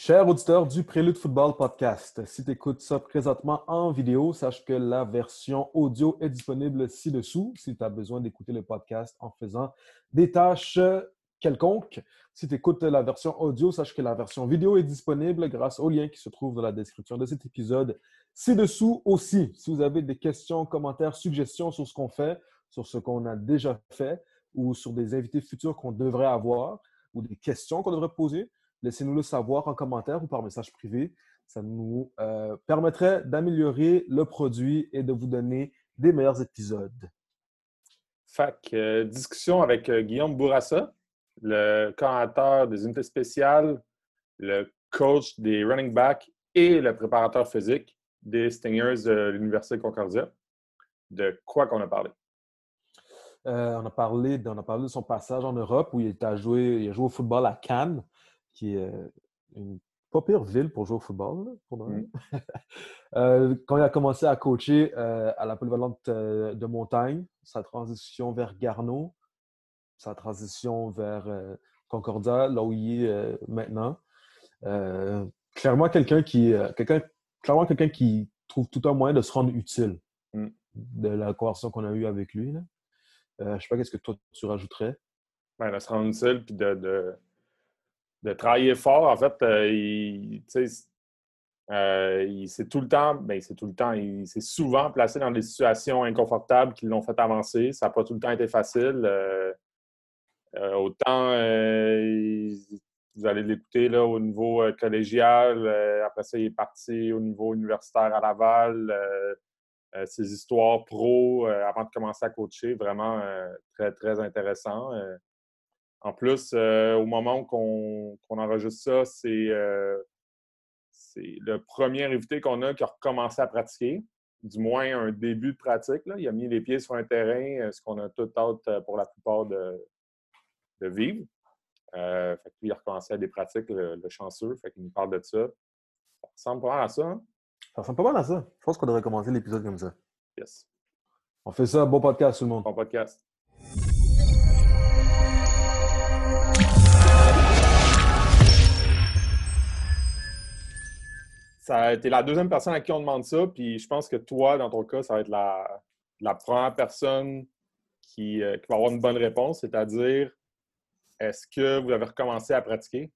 Cher auditeur du Prélude Football Podcast, si tu écoutes ça présentement en vidéo, sache que la version audio est disponible ci-dessous si tu as besoin d'écouter le podcast en faisant des tâches quelconques. Si tu écoutes la version audio, sache que la version vidéo est disponible grâce au lien qui se trouve dans la description de cet épisode ci-dessous aussi. Si vous avez des questions, commentaires, suggestions sur ce qu'on fait, sur ce qu'on a déjà fait ou sur des invités futurs qu'on devrait avoir ou des questions qu'on devrait poser, laissez-nous le savoir en commentaire ou par message privé. Ça nous euh, permettrait d'améliorer le produit et de vous donner des meilleurs épisodes. Fac, euh, discussion avec euh, Guillaume Bourassa, le coordinateur des unités spéciales, le coach des running backs et le préparateur physique des Stingers de l'Université Concordia. De quoi qu'on a parlé? on, a parlé on a parlé de son passage en Europe où il, a joué, il a joué au football à Cannes qui est euh, une pas pire ville pour jouer au football. Mm. Euh, quand il a commencé à coacher euh, à la polyvalente de montagne, sa transition vers Garneau, sa transition vers Concordia, là où il est maintenant. clairement, quelqu'un qui, quelqu'un, clairement quelqu'un qui trouve tout un moyen de se rendre utile mm. de la conversation qu'on a eue avec lui. je ne sais pas qu'est-ce que toi tu rajouterais. Ben, de se rendre utile puis de de travailler fort. En fait, euh, il, euh, s'est tout le temps, ben, c'est tout le temps, il s'est souvent placé dans des situations inconfortables qui l'ont fait avancer. Ça n'a pas tout le temps été facile. Euh, autant vous allez l'écouter là, au niveau collégial, après ça, il est parti au niveau universitaire à Laval. ses histoires pro avant de commencer à coacher, vraiment très, très intéressant. En plus, euh, au moment qu'on enregistre ça, euh, c'est le premier invité qu'on a qui a recommencé à pratiquer, du moins un début de pratique. Là. Il a mis les pieds sur un terrain, euh, ce qu'on a tout hâte pour la plupart de, de vivre. fait il a recommencé à des pratiques, le, chanceux. Fait qu'il nous parle de ça. Ça ressemble pas mal à ça. Hein? Ça ressemble pas mal à ça. Je pense qu'on devrait commencer l'épisode comme ça. Yes. On fait ça. Bon podcast, tout le monde. Bon podcast. Ça a été la deuxième personne à qui on demande ça. Puis je pense que toi, dans ton cas, ça va être la, la première personne qui, euh, qui, va avoir une bonne réponse, c'est-à-dire est-ce que vous avez recommencé à pratiquer?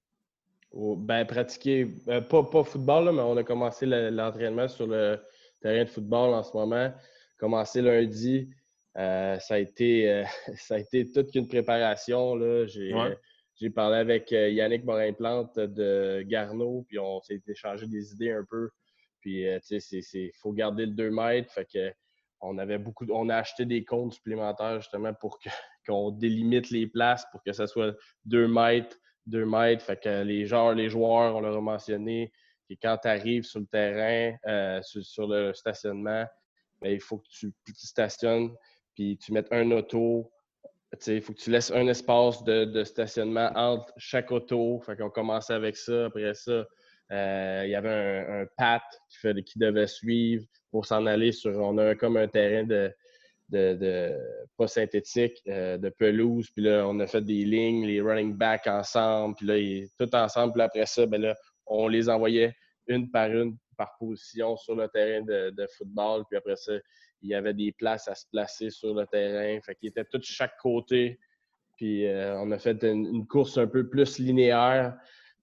Oh, ben, pratiquer, euh, pas, pas football, mais on a commencé l'entraînement sur le terrain de football en ce moment. Commencé lundi. Euh, ça, a été, ça a été toute une préparation. J'ai j'ai parlé avec euh, Yannick Morin-Plante de Garneau, puis on s'est échangé des idées un peu. Puis, euh, tu sais, il faut garder le 2 mètres. Fait que on avait beaucoup, on a acheté des comptes supplémentaires justement pour qu'on délimite les places pour que ce soit 2 mètres, 2 mètres. Fait que les joueurs, les joueurs, on leur a mentionné que quand tu arrives sur le terrain, euh, sur, le stationnement, ben, il faut que tu, tu stationnes, puis tu mettes un auto il faut que tu laisses un espace de, stationnement entre chaque auto. Fait qu'on commençait avec ça. Après ça, euh, il y avait un, pat qui, qui devait suivre pour s'en aller sur. On a comme un terrain de, de, pas synthétique, euh, de pelouse. Puis là, on a fait des lignes, les running back ensemble. Puis là, tout ensemble. Puis après ça, ben là, on les envoyait une par une par position sur le terrain de, de football. Puis après ça, il y avait des places à se placer sur le terrain. Fait qu'ils étaient tous de chaque côté. Puis euh, on a fait une, course un peu plus linéaire.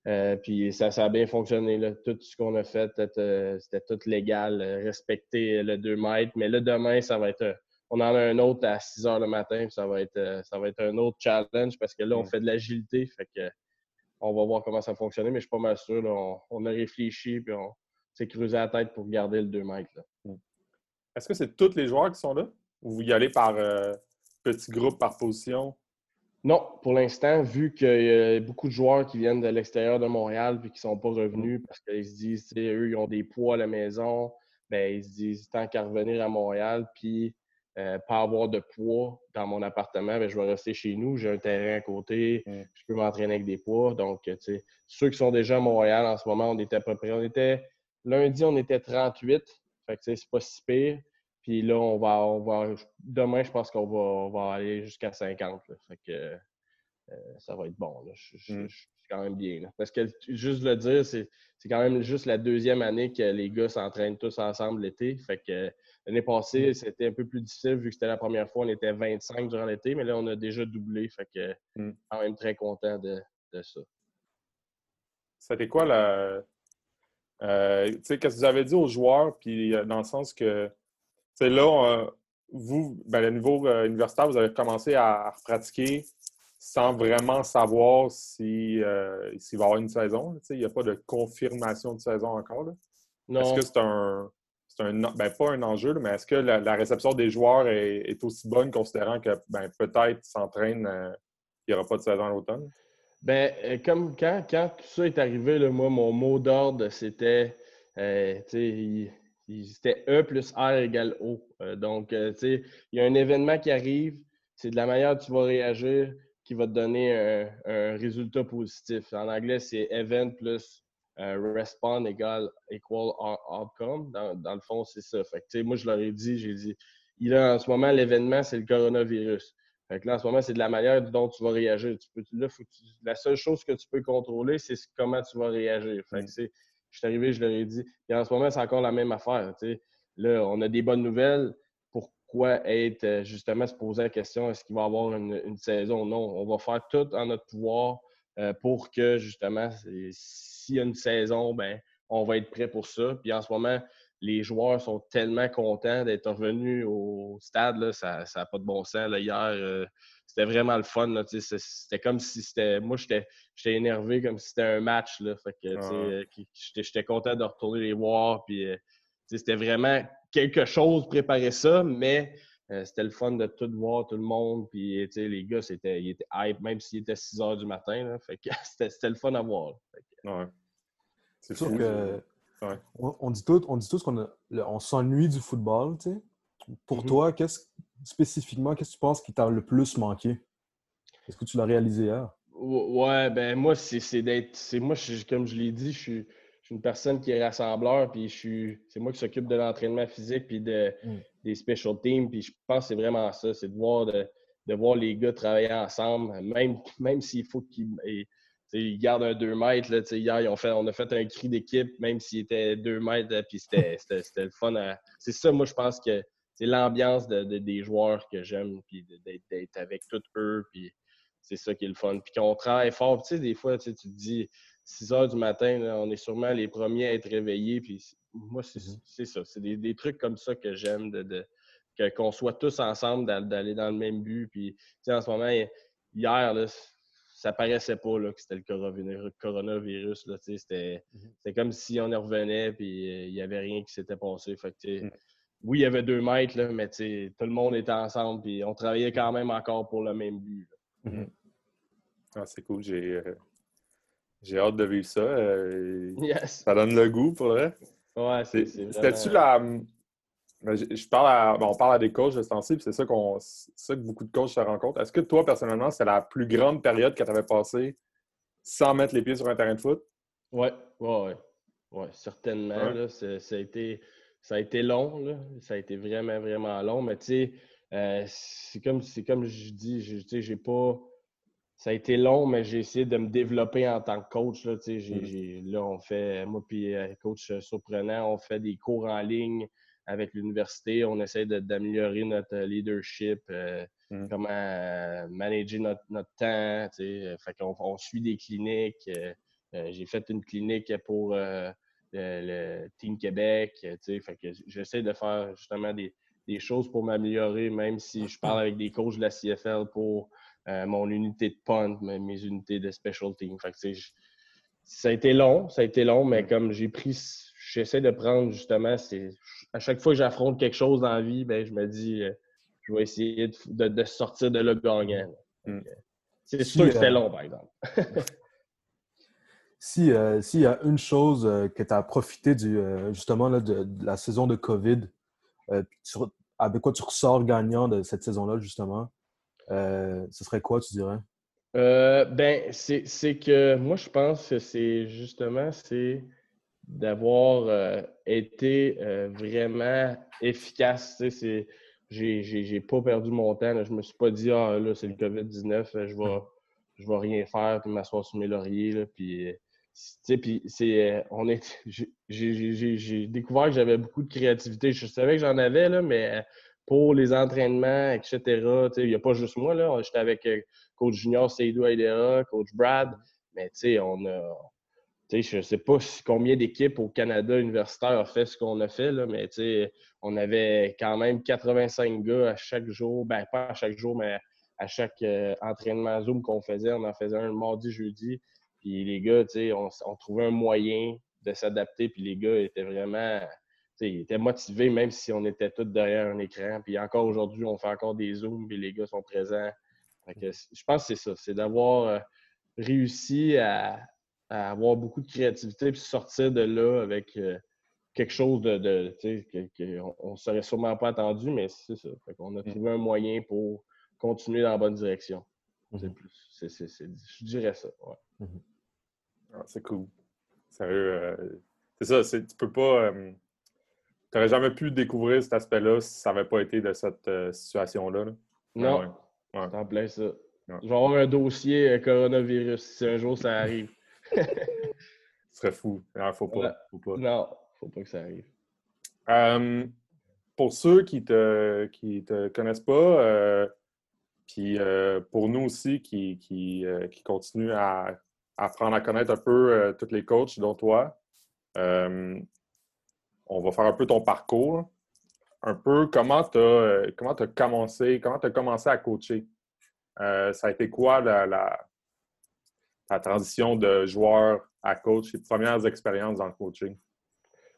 Euh, puis ça, ça, a bien fonctionné. Là. Tout ce qu'on a fait, euh, c'était tout légal, respecter le 2 mètres. Mais là, demain, ça va être. On en a un autre à 6 heures le matin. ça va être, ça va être un autre challenge parce que là, on mm. fait de l'agilité. Fait que on va voir comment ça fonctionne. Mais je suis pas mal sûr. on, a réfléchi puis on s'est creusé la tête pour garder le 2 mètres. Là. Est-ce que c'est tous les joueurs qui sont là? Ou vous y allez par euh, petits groupes, par position? Non, pour l'instant, vu qu'il y a beaucoup de joueurs qui viennent de l'extérieur de Montréal et qui ne sont pas revenus parce qu'ils se disent, eux, ils ont des poids à la maison, ben, ils se disent, tant qu'à revenir à Montréal, puis euh, pas avoir de poids dans mon appartement, ben, je vais rester chez nous, j'ai un terrain à côté, je peux m'entraîner avec des poids. Donc, ceux qui sont déjà à Montréal en ce moment, on était à peu près, on était, lundi, on était 38, fait que c'est pas si pire. Puis là, on va, on va demain, je pense qu'on va, va, aller jusqu'à 50. Fait que, ça va être bon. Je, mm. suis quand même bien. Parce que juste le dire, c'est quand même juste la deuxième année que les gars s'entraînent tous ensemble l'été. Fait que l'année passée, mm. c'était un peu plus difficile vu que c'était la première fois, on était 25 durant l'été, mais là, on a déjà doublé. Fait que mm. quand même très content de, de ça. C'était quoi la. Euh, qu'est-ce que vous avez dit aux joueurs, puis euh, dans le sens que, c'est là, vous, ben, le niveau euh, universitaire, vous avez commencé à pratiquer sans vraiment savoir si, euh, s'il va y avoir une saison. Il n'y a pas de confirmation de saison encore. Non. Est-ce que c'est un, c'est un ben, pas un enjeu, mais est-ce que la, réception des joueurs est, aussi bonne considérant que ben, peut-être s'entraîne, euh, il n'y aura pas de saison à l'automne? Ben, euh, comme quand, quand, tout ça est arrivé, moi, mon mot d'ordre, c'était c'était E plus R égale O. donc, il y a un événement qui arrive, c'est de la manière dont tu vas réagir qui va te donner un, résultat positif. En anglais, c'est event plus euh, respond égale equal outcome. Dans, le fond, c'est ça. Fait moi, je leur ai dit, j'ai dit, il a, en ce moment, l'événement, c'est le coronavirus. Fait là, en ce moment, c'est de la manière dont tu vas réagir. Tu peux, la seule chose que tu peux contrôler, c'est comment tu vas réagir. Fait je suis arrivé, je leur ai dit. Et en ce moment, c'est encore la même affaire. Là, on a des bonnes nouvelles pourquoi être euh, justement se poser la question est-ce qu'il va y avoir une, saison? Non, on va faire tout en notre pouvoir euh, pour que justement, s'il y a une saison, ben, on va être prêt pour ça. Puis en ce moment, les joueurs sont tellement contents d'être revenus au stade, là, ça n'a pas de bon sens. hier, euh, c'était vraiment le fun. C'était comme si c'était. Moi, j'étais énervé comme si c'était un match. Là, fait que, J'étais content de retourner les voir. Puis, c'était vraiment quelque chose préparer ça, mais euh, c'était le fun de tout voir, tout le monde. Puis, les gars, c'était, ils étaient hype, même s'il était 6 heures du matin. fait que c'était, le fun à voir. Ouais. C'est sûr que. On, dit tout, on dit tous qu'on on s'ennuie du football, tu sais. Pour mm-hmm. toi, qu'est-ce spécifiquement, qu'est-ce que tu penses qui t'a le plus manqué? Est-ce que tu l'as réalisé hier? Ouais, ben moi, c'est d'être. Moi, comme je l'ai dit, je suis une personne qui est rassembleur, puis je suis, c'est moi qui s'occupe de l'entraînement physique puis de, mm. des special teams. Puis je pense que c'est vraiment ça, c'est de voir, de, voir les gars travailler ensemble, même, même s'il faut qu'ils gardent un 2 mètres. Là, hier, ont fait, on a fait un cri d'équipe, même s'il était 2 mètres, puis c'était, le fun. C'est ça, moi, je pense que c'est l'ambiance des joueurs que j'aime, puis d'être avec tous eux, puis c'est ça qui est le fun. Puis qu'on travaille fort. Tu sais, des fois, tu te dis 6 heures du matin, on est sûrement les premiers à être réveillés. Puis moi, c'est mm-hmm. ça. C'est des, trucs comme ça que j'aime, de, qu'on soit tous ensemble, d'aller dans le même but. Puis, en ce moment, hier, là, ça paraissait pas là, que c'était le coronavirus. Mm-hmm. C'était comme si on y revenait puis euh, il n'y avait rien qui s'était passé. Fait mm. Oui, il y avait deux mètres, là, mais tout le monde était ensemble puis on travaillait quand même encore pour le même but. Mm-hmm. Ah, c'est cool. J'ai euh, j'ai hâte de vivre ça. Euh, ça donne le goût pour vrai. Ouais, c'est C'était-tu la. Ben, je, parle on parle à des coachs de ce temps c'est ça, qu'on, ça que beaucoup de coachs se rencontrent. Est-ce que toi, personnellement, c'est la plus grande période que tu avais passée sans mettre les pieds sur un terrain de foot? Oui, ouais, ouais. certainement. ça, a été, ça a été long. Là. Ça a été vraiment, vraiment long. Mais tu sais, euh, c'est comme, comme je dis, je, j'ai pas ça a été long, mais j'ai essayé de me développer en tant que coach. Là, mm. là on fait, moi puis euh, coach surprenant, on fait des cours en ligne avec l'université. On essaie d'améliorer notre leadership, euh, mm. comment euh, manager notre, notre temps. Fait qu'on on suit des cliniques. j'ai fait une clinique pour le, Team Québec. Fait que j'essaie de faire justement des, des choses pour m'améliorer, même si je parle avec des coachs de la CFL pour euh, mon unité de punt, mes unités de special team. ça a été long, ça a été long, mais comme j'ai pris, j'essaie de prendre justement, c'est à chaque fois que j'affronte quelque chose dans la vie, ben, je me dis, euh, je vais essayer de, sortir de là gagnant. Hmm. C'est sûr que c'était euh, long, par exemple. si s'il y a une chose que tu as profité du, justement de, la saison de COVID, avec quoi tu ressors gagnant de cette saison-là, justement, euh, ce serait quoi, tu dirais? Euh, ben, c'est que moi, je pense que c'est justement c'est d'avoir euh, été vraiment efficace. J'ai pas perdu mon temps. Je me suis pas dit, ah là, c'est le COVID-19, je vais, je vais rien faire, puis m'asseoir sur mes lauriers. Là, puis, c'est, on est, j'ai découvert que j'avais beaucoup de créativité. Je savais que j'en avais, là, mais pour les entraînements, etc., il n'y a pas juste moi. Là. J'étais avec coach junior Seydou Aidera, coach Brad, mais on a, je ne sais pas combien d'équipes au Canada universitaire ont fait ce qu'on a fait, là, mais on avait quand même 85 gars à chaque jour. Ben, pas à chaque jour, mais à chaque euh, entraînement Zoom qu'on faisait. On en faisait un mardi, jeudi. Puis les gars, on, on trouvait un moyen de s'adapter. Puis les gars étaient vraiment ils étaient motivés, même si on était tous derrière un écran. Puis encore aujourd'hui, on fait encore des Zooms, puis les gars sont présents. je pense que c'est ça, c'est d'avoir euh, réussi à, à avoir beaucoup de créativité puis sortir de là avec euh, quelque chose de, de qu'on ne serait sûrement pas attendu, mais c'est ça. On a mm. trouvé un moyen pour continuer dans la bonne direction. Mm-hmm. je dirais ça. Mm-hmm. Ah, c'est cool. Sérieux, euh, c'est ça, tu peux pas. Euh, tu n'aurais jamais pu découvrir cet aspect-là si ça n'avait pas été de cette situation-là. Non. Ouais. en plein ça. Je vais avoir un dossier coronavirus si un jour ça arrive. Ce serait fou. Il faut pas, faut pas. Non, faut pas que ça arrive. Euh, pour ceux qui te, qui te connaissent pas, euh, puis euh, pour nous aussi qui, qui, qui continuent à, apprendre à connaître un peu tous les coachs, dont toi, on va faire un peu ton parcours. Un peu comment tu as, comment as commencé, comment as commencé à coacher? ça a été quoi la la transition de joueur à coach, les premières expériences dans le coaching?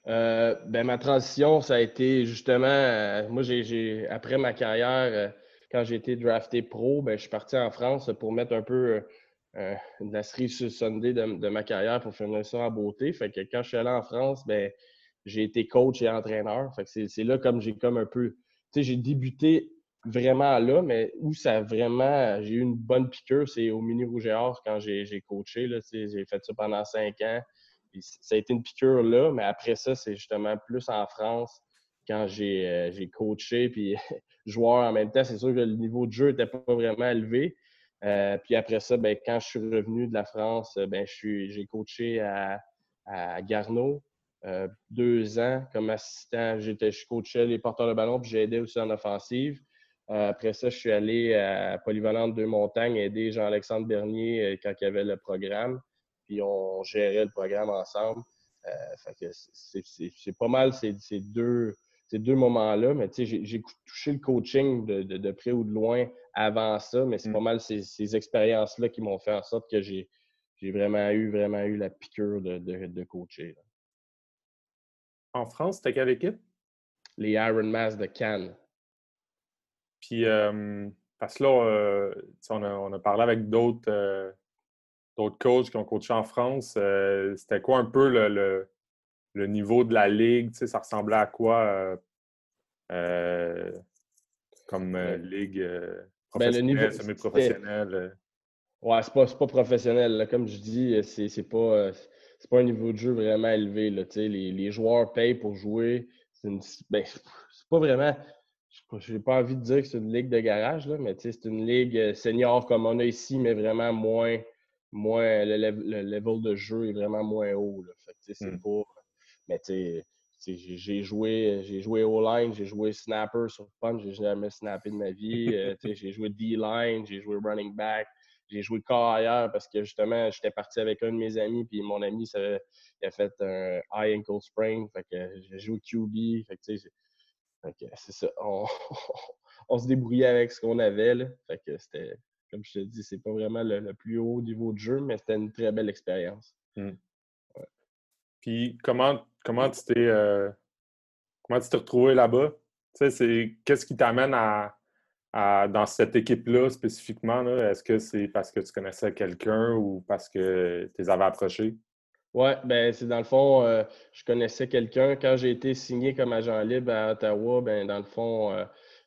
Euh, ben, ma transition, ça a été justement, euh, moi, j'ai, après ma carrière, euh, quand j'ai été drafté pro, ben, je suis parti en France pour mettre un peu de la cerise sur Sunday de, ma carrière pour finir ça en beauté. Fait que quand je suis allé en France, ben, j'ai été coach et entraîneur. C'est, là comme j'ai comme un peu, tu sais, j'ai débuté vraiment là, mais où ça vraiment, j'ai eu une bonne piqûre, c'est au Mini Rouge et Or quand j'ai coaché. J'ai fait ça pendant cinq ans. ça a été une piqûre là, mais après ça, c'est justement plus en France quand j'ai euh, coaché. Puis joueur en même temps, c'est sûr que le niveau de jeu n'était pas vraiment élevé. Euh, puis après ça, ben, quand je suis revenu de la France, ben, j'ai coaché à, à Garneau euh, deux ans comme assistant. J'étais, je coachais les porteurs de ballon, puis j'aidais aussi en offensive. Euh, après ça, je suis allé à Polyvalente Deux-Montagnes aider Jean-Alexandre Bernier euh, quand il y avait le programme. Puis on gérait le programme ensemble. Euh, c'est pas mal ces, deux, ces deux moments-là. Mais j'ai touché le coaching de, près ou de loin avant ça, mais c'est mm. pas mal ces, expériences-là qui m'ont fait en sorte que j'ai vraiment eu, vraiment eu la piqûre de, coacher. En France, c'était quelle équipe? Les Iron Mass de Cannes. Puis, parce que là, on a, parlé avec d'autres d'autres coachs qui ont coaché en France. C'était quoi un peu le, niveau de la ligue? ça ressemblait à quoi comme ligue professionnelle, semi-professionnelle? Ouais, c'est pas, pas professionnel. Comme je dis, c'est pas, pas un niveau de jeu vraiment élevé. Là, les, les joueurs payent pour jouer. C'est ben, pas vraiment je n'ai pas envie de dire que c'est une ligue de garage, là, mais c'est une ligue euh, senior comme on a ici, mais vraiment moins, moins le, level de jeu est vraiment moins haut. Là. Fait c'est hmm. pas, mais j'ai joué, j'ai joué O-line, j'ai joué snapper sur punch, j'ai jamais snappé de ma vie. Euh, j'ai joué D-line, j'ai joué running back, j'ai joué corps ailleurs parce que justement, j'étais parti avec un de mes amis, puis mon ami, ça, il a fait un high ankle sprain, fait que j'ai joué QB. Fait que, c'est ça. On, se débrouillait avec ce qu'on avait. Là. Fait que c'était, comme je te dis, c'est pas vraiment le, plus haut niveau de jeu, mais c'était une très belle expérience. Mmh. Puis comment, comment tu t'es euh, comment tu t'es retrouvé là-bas? Tu sais, c'est, qu'est-ce qui t'amène à, dans cette équipe-là spécifiquement? Est-ce que c'est parce que tu connaissais quelqu'un ou parce que tu les avais approchés? Oui, ben c'est dans le fond, euh, je connaissais quelqu'un. Quand j'ai été signé comme agent libre à Ottawa, ben dans le fond, euh,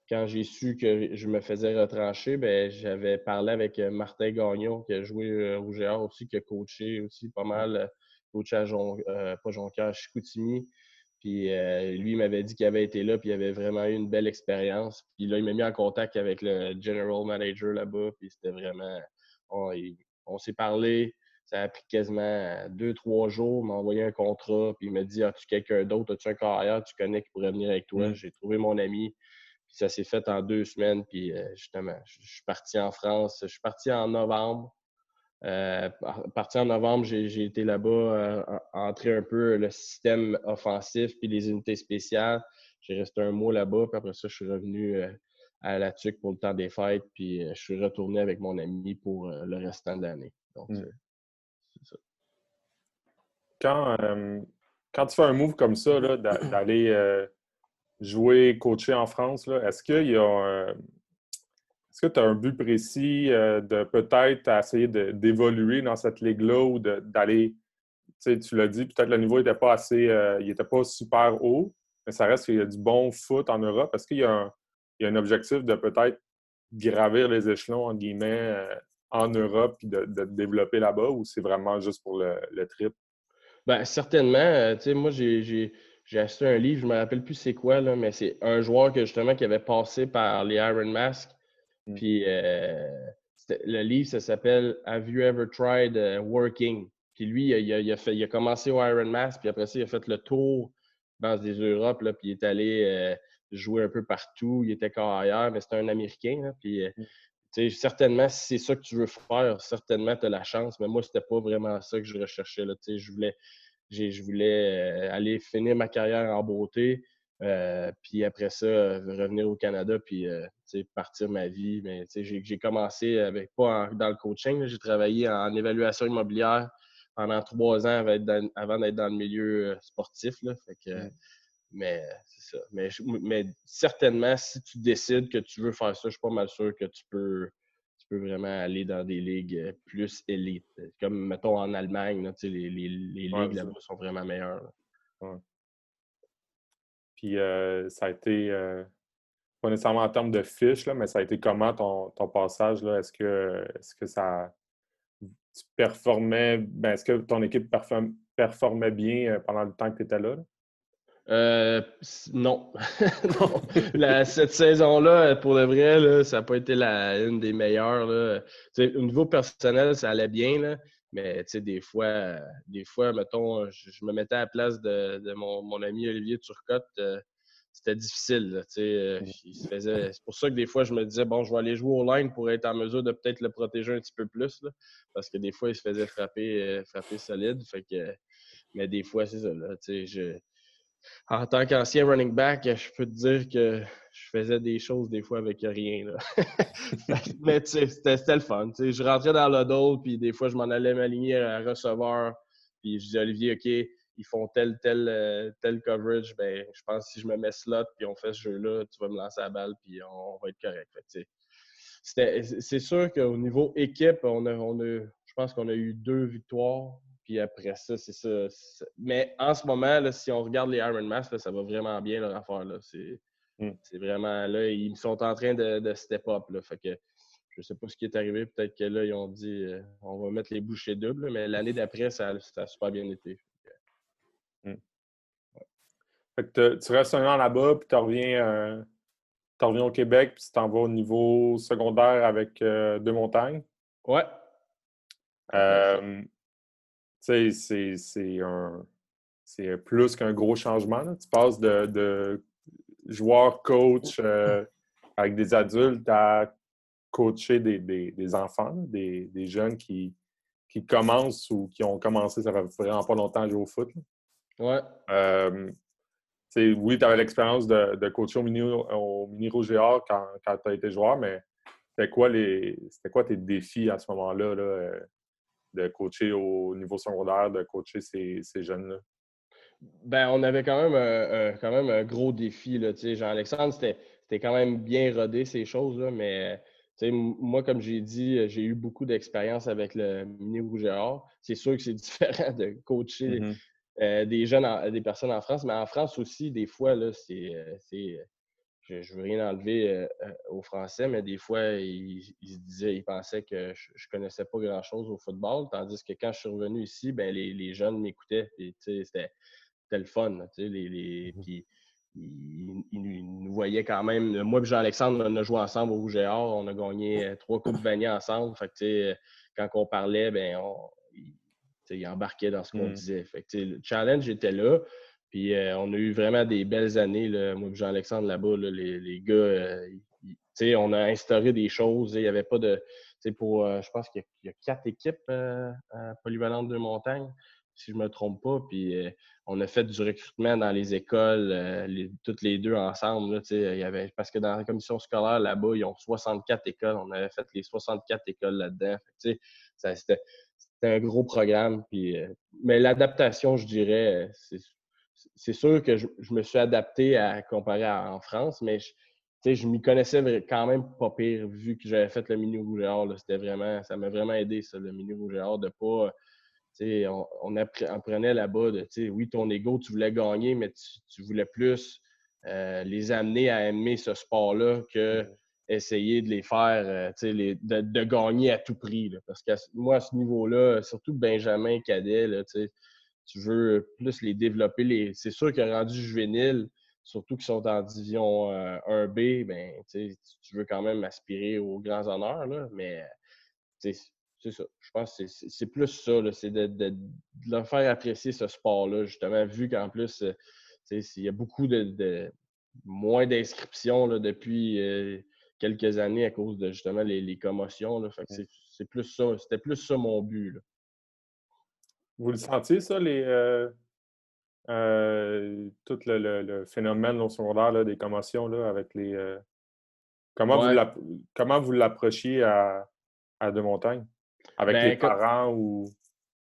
quand j'ai su que je me faisais retrancher, ben j'avais parlé avec euh, Martin Gagnon, qui a joué au GR aussi, qui a coaché aussi pas mal, coaché à Jon, pas Jonquière, à Chicoutimi. Puis lui, il m'avait dit qu'il avait été là, puis il avait vraiment eu une belle expérience. Puis là, il m'a mis en contact avec le general manager là-bas, puis c'était vraiment on, s'est parlé. Ça a pris quasiment deux, trois jours. Il m'a envoyé un contrat, puis il m'a dit As-tu quelqu'un d'autre? As-tu un carrière tu connais qui pourrait venir avec toi? Mm. J'ai trouvé mon ami. Puis ça s'est fait en deux semaines. Puis euh, justement, je suis parti en France. Je suis parti en novembre. Euh, parti en novembre, j'ai été là-bas, euh, entrer un peu le système offensif puis les unités spéciales. J'ai resté un mois là-bas, puis après ça, je suis revenu euh, à la TUC pour le temps des fêtes, puis je suis retourné avec mon ami pour le restant de l'année. Donc, hmm. Ça. Quand, tu fais un move comme ça, d'aller jouer, coacher en France, est-ce qu'il y a est-ce que tu as un but précis euh, de peut-être essayer d'évoluer dans cette ligue-là ou d'aller, tu l'as dit, peut-être le niveau n'était pas assez, euh, il n'était pas super haut, mais ça reste qu'il y a du bon foot en Europe. Est-ce qu'il y, a un objectif de peut-être gravir les échelons, en guillemets, euh, en Europe et de, de développer là-bas ou c'est vraiment juste pour le, trip? Bien, certainement. tu sais, moi, j'ai acheté un livre, je ne me rappelle plus c'est quoi, là, mais c'est un joueur que justement qui avait passé par les Iron Mask Mm. Puis euh, le livre, ça s'appelle Have You Ever Tried euh, Working? Puis lui, il a, fait, il a, commencé au Iron Mask, puis après ça, il a fait le tour dans des Europes, là, puis il est allé euh, jouer un peu partout. Il était carrière, mais c'était un Américain. puis, mm. Certainement, si c'est ça que tu veux faire, certainement, tu as la chance. Mais moi, c'était pas vraiment ça que je recherchais. Là, je voulais, je voulais aller finir ma carrière en beauté, euh, puis après ça, revenir au Canada, puis euh, partir ma vie. Mais j'ai commencé avec pas dans le coaching. J'ai travaillé en évaluation immobilière pendant trois ans avant d'être dans, le milieu euh, sportif. Là. Fait Mais c'est ça. Mais, mais, certainement, si tu décides que tu veux faire ça, je suis pas mal sûr que tu peux, tu peux vraiment aller dans des ligues plus élites. Comme mettons en Allemagne, là, les, les, les ligues là-bas sont vraiment meilleures. Puis euh, ça a été, euh, pas nécessairement en termes de fiches, mais ça a été comment ton, ton passage? Est-ce que, est que ça. Tu performais. Ben, est-ce que ton équipe performait bien euh, pendant le temps que tu étais là? Non. cette saison-là, pour le vrai, ça n'a pas été la, une des meilleures. Là. Au niveau personnel, ça allait bien, là, mais des fois, des fois, mettons, je, me mettais à la place de, mon, ami Olivier Turcotte. Euh, c'était difficile. Euh, c'est pour ça que des fois, je me disais, bon, je vais aller jouer au line pour être en mesure de peut-être le protéger un petit peu plus. parce que des fois, il se faisait frapper, euh, frapper solide. Fait que, mais des fois, c'est ça. je, en tant qu'ancien running back, je peux te dire que je faisais des choses des fois avec rien. Mais tu sais, c'était le fun. je rentrais dans le dos, puis des fois, je m'en allais m'aligner à receveur. Puis je disais, Olivier, OK, ils font tel, tel, euh, tel coverage. Ben, je pense que si je me mets slot, puis on fait ce jeu-là, tu vas me lancer la balle, puis on, va être correct. C'est sûr qu'au niveau équipe, on a, on a, je pense qu'on a eu deux victoires puis après ça, c'est ça, Mais en ce moment, là, si on regarde les Iron Mask, ça va vraiment bien leur affaire. Hmm. C'est vraiment là, ils sont en train de, step up. Là, fait que je sais pas ce qui est arrivé. Peut-être que là, ils ont dit euh, on va mettre les bouchées doubles, mais l'année d'après, ça, a super bien été. Hmm. Fait que tu restes un an là-bas, puis tu reviens, euh, reviens au Québec, puis tu t'en vas au niveau secondaire avec euh, deux montagnes? Ouais. Euh, c'est un c'est plus qu'un gros changement. Tu passes de, joueur coach euh, avec des adultes à coacher des, enfants, des, jeunes qui, qui commencent ou qui ont commencé, ça fait vraiment pas longtemps à jouer au foot. Ouais. Euh, oui, tu avais l'expérience de, coacher au mini, au mini rouge quand, quand tu as été joueur, mais c'était quoi, les, quoi tes défis à ce moment-là? Là, euh, de coacher au niveau secondaire, de coacher ces, jeunes-là? Ben, on avait quand même, un, quand même un gros défi. Jean-Alexandre, c'était quand même bien rodé ces choses-là, mais moi, comme j'ai dit, j'ai eu beaucoup d'expérience avec le mini rouge C'est sûr que c'est différent de coacher mm-hmm. euh, des jeunes, des personnes en France, mais en France aussi, des fois, c'est euh, je ne veux rien enlever euh, euh, aux Français, mais des fois, ils, se disaient, ils pensaient que je ne connaissais pas grand-chose au football, tandis que quand je suis revenu ici, ben, les, jeunes m'écoutaient. C'était le fun. Les, les, mmh nous voyait quand même. Moi et Jean-Alexandre, on a joué ensemble au Rouge et Or. On a gagné trois Coupes Vanier ensemble. Fait quand on parlait, ben, il, embarquait dans ce qu'on mm. disait. Fait le challenge était là. Puis on a eu vraiment des belles années, là, moi Jean-Alexandre là-bas. les, les, gars, on a instauré des choses. Il n'y avait pas de. Pour, je pense qu'il y, a quatre équipes polyvalentes de montagne si je ne me trompe pas. Puis euh, on a fait du recrutement dans les écoles, euh, toutes les deux ensemble. il y avait, parce que dans la commission scolaire, là-bas, ils ont 64 écoles. On avait fait les 64 écoles là-dedans. C'était un gros programme. Euh, mais l'adaptation, je dirais, c'est sûr que je, me suis adapté à comparer en France, mais je, je m'y connaissais quand même pas pire vu que j'avais fait le mini rouge C'était vraiment, ça m'a vraiment aidé, ça, le mini rouge de pas on, on, apprenait là-bas de, oui, ton ego, tu voulais gagner, mais tu, voulais plus euh, les amener à aimer ce sport-là que essayer de les faire, euh, de, gagner à tout prix. Parce que moi, à ce niveau-là, surtout Benjamin Cadet, tu veux plus les développer. C'est sûr que rendu juvénile, surtout qu'ils sont en division 1B, euh, ben, tu veux quand même aspirer aux grands honneurs, là, mais c'est ça. Je pense que c'est plus ça, c'est de, leur faire apprécier ce sport-là, justement, vu qu'en plus, euh, il y a beaucoup de, moins d'inscriptions depuis euh, quelques années à cause de justement les, commotions. c'est plus ça. C'était plus ça mon but. Vous le sentiez, ça, les, euh, tout le, phénomène au secondaire des commotions là, avec les. comment, vous l'approchiez à, à De Montagne? Avec ben, les parents ou?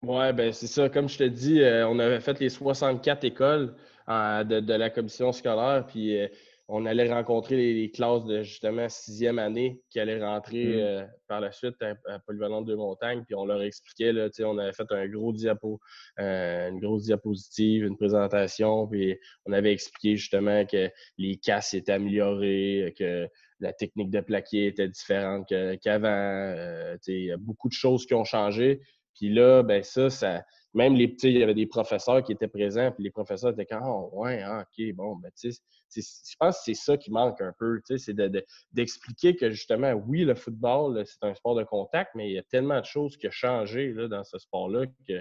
Oui, ben c'est ça. Comme je te dis, euh, on avait fait les 64 écoles euh, de, la commission scolaire, puis euh, on allait rencontrer les, classes de justement sixième année qui allaient rentrer mmh. par la suite à, Polyvalente de Montagne, puis on leur expliquait, là, on avait fait un gros diapo, une grosse diapositive, une présentation, puis on avait expliqué justement que les casses étaient améliorées, que la technique de plaqué était différente qu'avant. Euh, il y a beaucoup de choses qui ont changé. Puis là, ben ça, ça même les petits, il y avait des professeurs qui étaient présents, puis les professeurs étaient comme oh, ouais, ah, OK, bon, ben tu sais, je pense que c'est ça qui manque un peu, tu sais, c'est d'expliquer que justement, oui, le football, c'est un sport de contact, mais il y a tellement de choses qui ont changé là, dans ce sport-là que,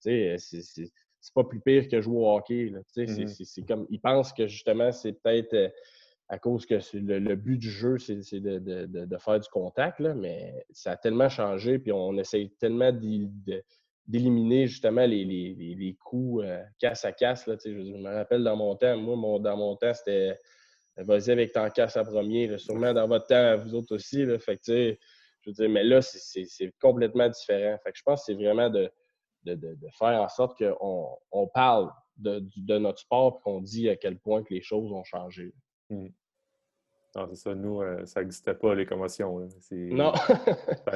tu sais, c'est pas plus pire que jouer au hockey. Mm-hmm. C'est comme, ils pensent que justement, c'est peut-être euh, à cause que le, but du jeu, c'est de, faire du contact, là, mais ça a tellement changé, puis on essaye tellement d'éliminer justement les, les, coups euh, casse à casse. Là, je, me rappelle dans mon temps, moi, dans mon temps, c'était vas-y avec ton casse à premier, sûrement dans votre temps, vous autres aussi. Là, fait que, je veux dire, mais là, c'est complètement différent. Fait que je pense que c'est vraiment de, faire en sorte qu'on on parle de, notre sport et qu'on dit à quel point que les choses ont changé. Mmh. Non, c'est ça. Nous, euh, ça n'existait pas, les commotions. Non.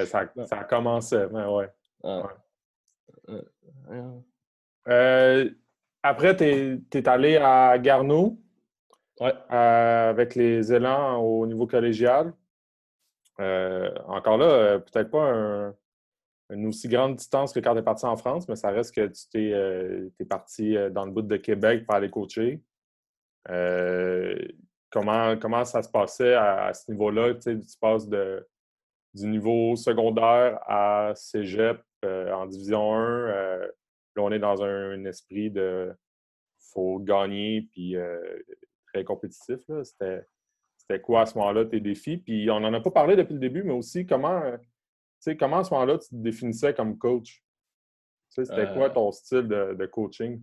ça, ça, commençait, mais ouais. Ah. Euh, après, tu es, allé à Garneau ouais. Euh, avec les élans au niveau collégial. encore là, peut-être pas une aussi grande distance que quand tu es parti en France, mais ça reste que tu t'es es parti dans le bout de Québec pour aller coacher. Comment, comment ça se passait à, ce niveau-là? Tu, passes de, du niveau secondaire à cégep euh, en division 1. Euh, là, on est dans un, esprit de faut gagner puis euh, très compétitif. C'était, c'était quoi à ce moment-là tes défis? Puis on n'en a pas parlé depuis le début, mais aussi comment, comment à ce moment-là tu te définissais comme coach? C'était quoi ton style de, de coaching?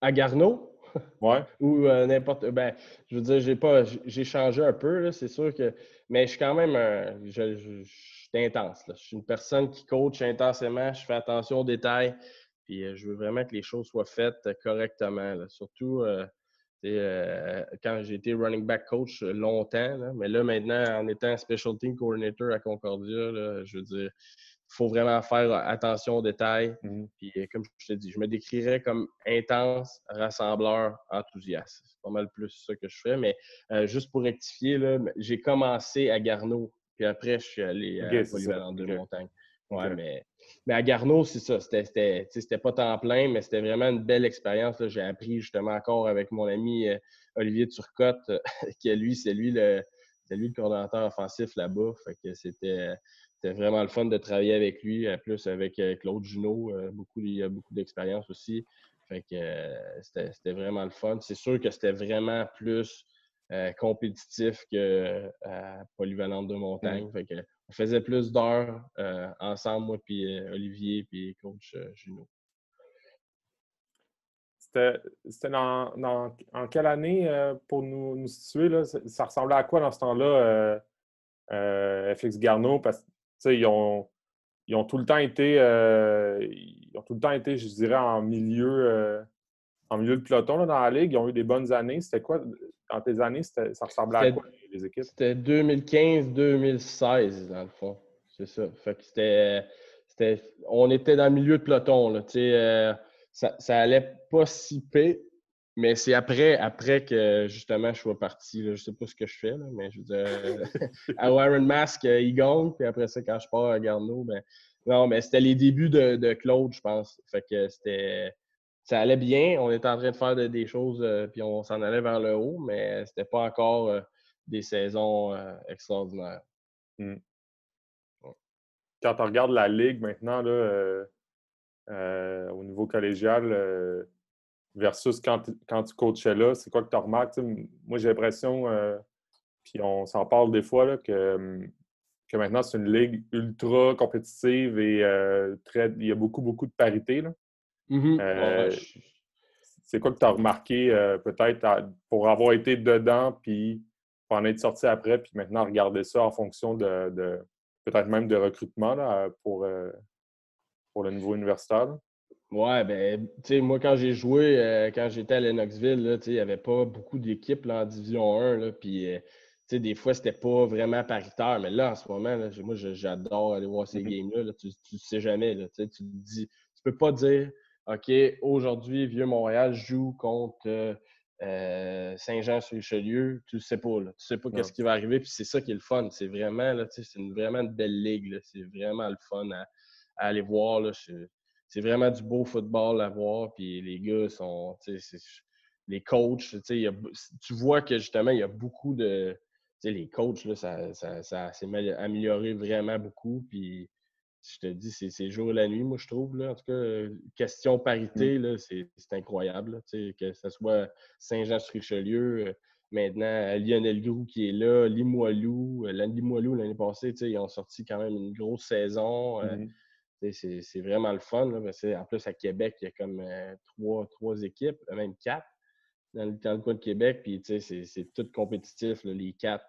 À Garneau? Ouais. Ou euh, n'importe. Ben, je veux dire, j'ai pas. J'ai changé un peu, c'est sûr que. Mais je suis quand même un. Je, suis intense. Je suis une personne qui coach intensément. Je fais attention aux détails. Puis euh, je veux vraiment que les choses soient faites correctement. Surtout euh, quand j'ai été running back coach longtemps. Mais là, maintenant, en étant special team coordinator à Concordia, je veux dire, il faut vraiment faire attention aux détails. Mhm. Puis, euh, comme je te dis, je me décrirais comme intense, rassembleur, enthousiaste. C'est pas mal plus ça que je fais. Mais euh, juste pour rectifier, j'ai commencé à Garneau, puis après, je suis allé à Polyvalente de Montagne. Ouais, mais, mais à Garneau, c'est ça. C'était pas temps plein, mais c'était vraiment une belle expérience. J'ai appris justement encore avec mon ami euh, Olivier Turcotte, qui lui, c'est lui le. lui le coordonnateur offensif là-bas. Fait que c'était vraiment le fun de travailler avec lui, plus avec euh, Claude Junot. beaucoup, il a beaucoup d'expérience aussi. Fait que c'était vraiment le fun. C'est sûr que c'était vraiment plus compétitif que Polyvalente de montagne. Fait que on faisait plus d'heures euh, ensemble, moi, puis euh, Olivier, puis coach euh, Juno. C'était dans, en quelle année pour nous, nous situer? Là? Ça, ressemblait à quoi dans ce temps-là, FX Garneau? Parce que ils ont, ils ont tout le temps été ils ont tout le temps été, je dirais, en milieu en milieu de peloton dans la ligue. Ils ont eu des bonnes années. C'était quoi, dans tes années, ça ressemblait à quoi, les équipes? C'était 2015-2016, dans le fond. C'est ça. Fait que c'était, On était dans le milieu de peloton. Là, euh, ça, ça allait pas si peu, mais c'est après, après que justement je sois parti. Là, je sais pas ce que je fais, là, mais je veux dire, à Warren Mask, euh, il gagne, puis après ça, quand je pars à Garneau, ben, non, mais c'était les débuts de, de Claude, je pense. Fait que c'était ça allait bien. On était en train de faire des choses, euh, puis on s'en allait vers le haut, mais c'était pas encore euh, des saisons euh, extraordinaires. Mmh. Quand on regarde la Ligue maintenant, là, au niveau collégial, versus quand, tu coachais là, c'est quoi que tu remarques? moi, j'ai l'impression, puis on s'en parle des fois, là, que, que maintenant, c'est une ligue ultra compétitive et très, il y a beaucoup, beaucoup de parité. Là. Mmh euh, c'est quoi que tu as remarqué euh, peut-être pour avoir été dedans, puis pour en être sorti après, puis maintenant regarder ça en fonction de, peut-être même de recrutement là, pour, euh, pour le niveau universitaire? Ouais, ben, tu sais, moi, quand j'ai joué, quand j'étais à Lennoxville, il n'y avait pas beaucoup d'équipes en Division 1, là, puis, tu sais, des fois, c'était pas vraiment paritaire, mais là, en ce moment, moi, j'adore aller voir ces mmh games-là, tu ne sais jamais, là, tu dis, tu peux pas dire, OK, aujourd'hui, Vieux-Montréal joue contre euh, Saint-Jean-sur-Richelieu. Tu ne sais pas. Là. Tu sais pas qu'est-ce qui va arriver. Puis c'est ça qui est le fun. C'est vraiment, là, c'est une, vraiment une belle ligue. C'est vraiment le fun à, aller voir. C'est vraiment du beau football à voir. Puis les gars sont. Les coachs, tu vois que justement, il y a beaucoup de. Les coachs, là, ça, ça, ça s'est amélioré vraiment beaucoup. Puis je te dis, c'est jour et la nuit, moi, je trouve. Là. En tout cas, euh, question parité, mmh. c'est incroyable. que ce soit Saint-Jean-sur-Richelieu, euh, maintenant Lionel Grou qui est là, Limoilou. Euh, Limoilou, l'année passée, ils ont sorti quand même une grosse saison. Mmh c'est vraiment le fun. en plus, à Québec, il y a comme trois, trois équipes, même quatre dans le, coin de Québec. Puis, c'est tout compétitif, les quatre.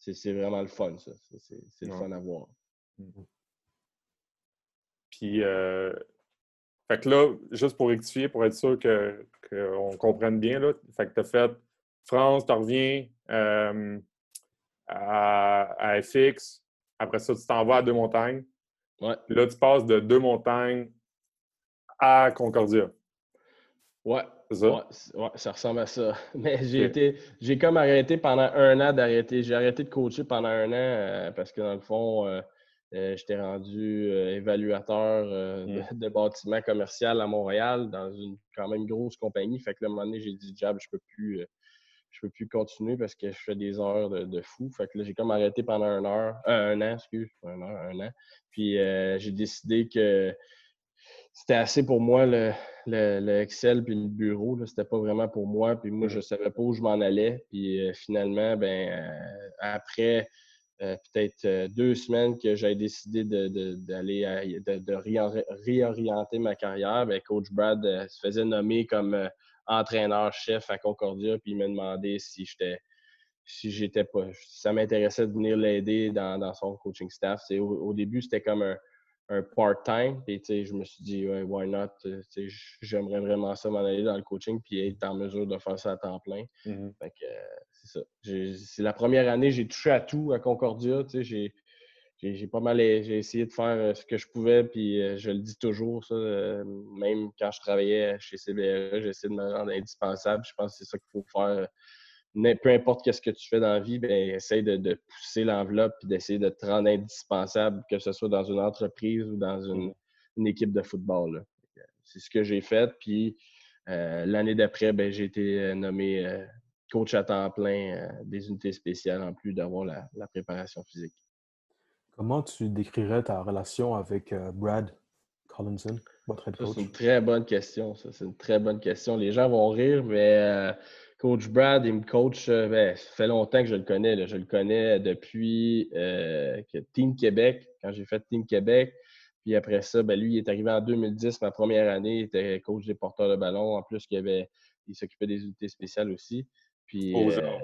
C'est vraiment le fun, ça. C'est le fun à voir. Mmh puis, euh, fait que là, juste pour rectifier, pour être sûr qu'on comprenne bien, là, fait que tu as fait France, tu reviens euh, à, FX, après ça, tu t'en vas à Deux-Montagnes. Ouais. Là, tu passes de Deux-Montagnes à Concordia. Ouais. Ça? Ouais, ça ressemble à ça. Mais j'ai été, j'ai comme arrêté pendant un an d'arrêter. J'ai arrêté de coacher pendant un an euh, parce que dans le fond, euh, j'étais rendu euh, évaluateur euh, mmh. de, bâtiments commerciaux à Montréal dans une quand même grosse compagnie. Fait que là, à un moment donné, j'ai dit, Jab, je peux plus. je peux plus continuer parce que je fais des heures de, fou. Fait que là, j'ai comme arrêté pendant un heure, un an, excuse, un heure, un an. Puis j'ai décidé que c'était assez pour moi le, le, Excel puis le bureau. C'était pas vraiment pour moi. Puis moi, mmh. je savais pas où je m'en allais. Puis finalement, ben après euh, peut-être euh, deux semaines que j'ai décidé d'aller de, réorienter ma carrière, bien, coach Brad euh, se faisait nommer comme entraîneur-chef à Concordia, puis il m'a demandé si j'étais si j'étais pas ça m'intéressait de venir l'aider dans, son coaching staff. Au, au, début, c'était comme un, un part-time. Puis, je me suis dit, why not? J'aimerais vraiment ça m'en aller dans le coaching puis être en mesure de faire ça à temps plein. Mm-hmm. C'est ça. C'est la première année, j'ai touché à tout à Concordia. J'ai j'ai pas mal j'ai essayé de faire euh, ce que je pouvais puis euh, je le dis toujours ça euh, même quand je travaillais chez CBRE j'ai essayé de me rendre indispensable je pense que c'est ça qu'il faut faire peu importe qu'est-ce que tu fais dans la vie, ben, essaye de, pousser l'enveloppe et d'essayer de te rendre indispensable, que ce soit dans une entreprise ou dans une, équipe de football. C'est ce que j'ai fait. Puis euh, l'année d'après, ben, j'ai été nommé euh, coach à temps plein des unités spéciales en plus d'avoir la, préparation physique. Comment tu décrirais ta relation avec Brad Collinson, votre head coach? C'est une très bonne question. C'est une très bonne question. Les gens vont rire, mais Coach Brad, il me coach, ben, ça fait longtemps que je le connais. Je le connais depuis Team Québec, quand j'ai fait Team Québec. Puis après ça, ben, lui, il est arrivé en 2010, ma première année. Il était coach des porteurs de ballon. En plus, il, avait, il s'occupait des unités spéciales aussi. Puis, au euh,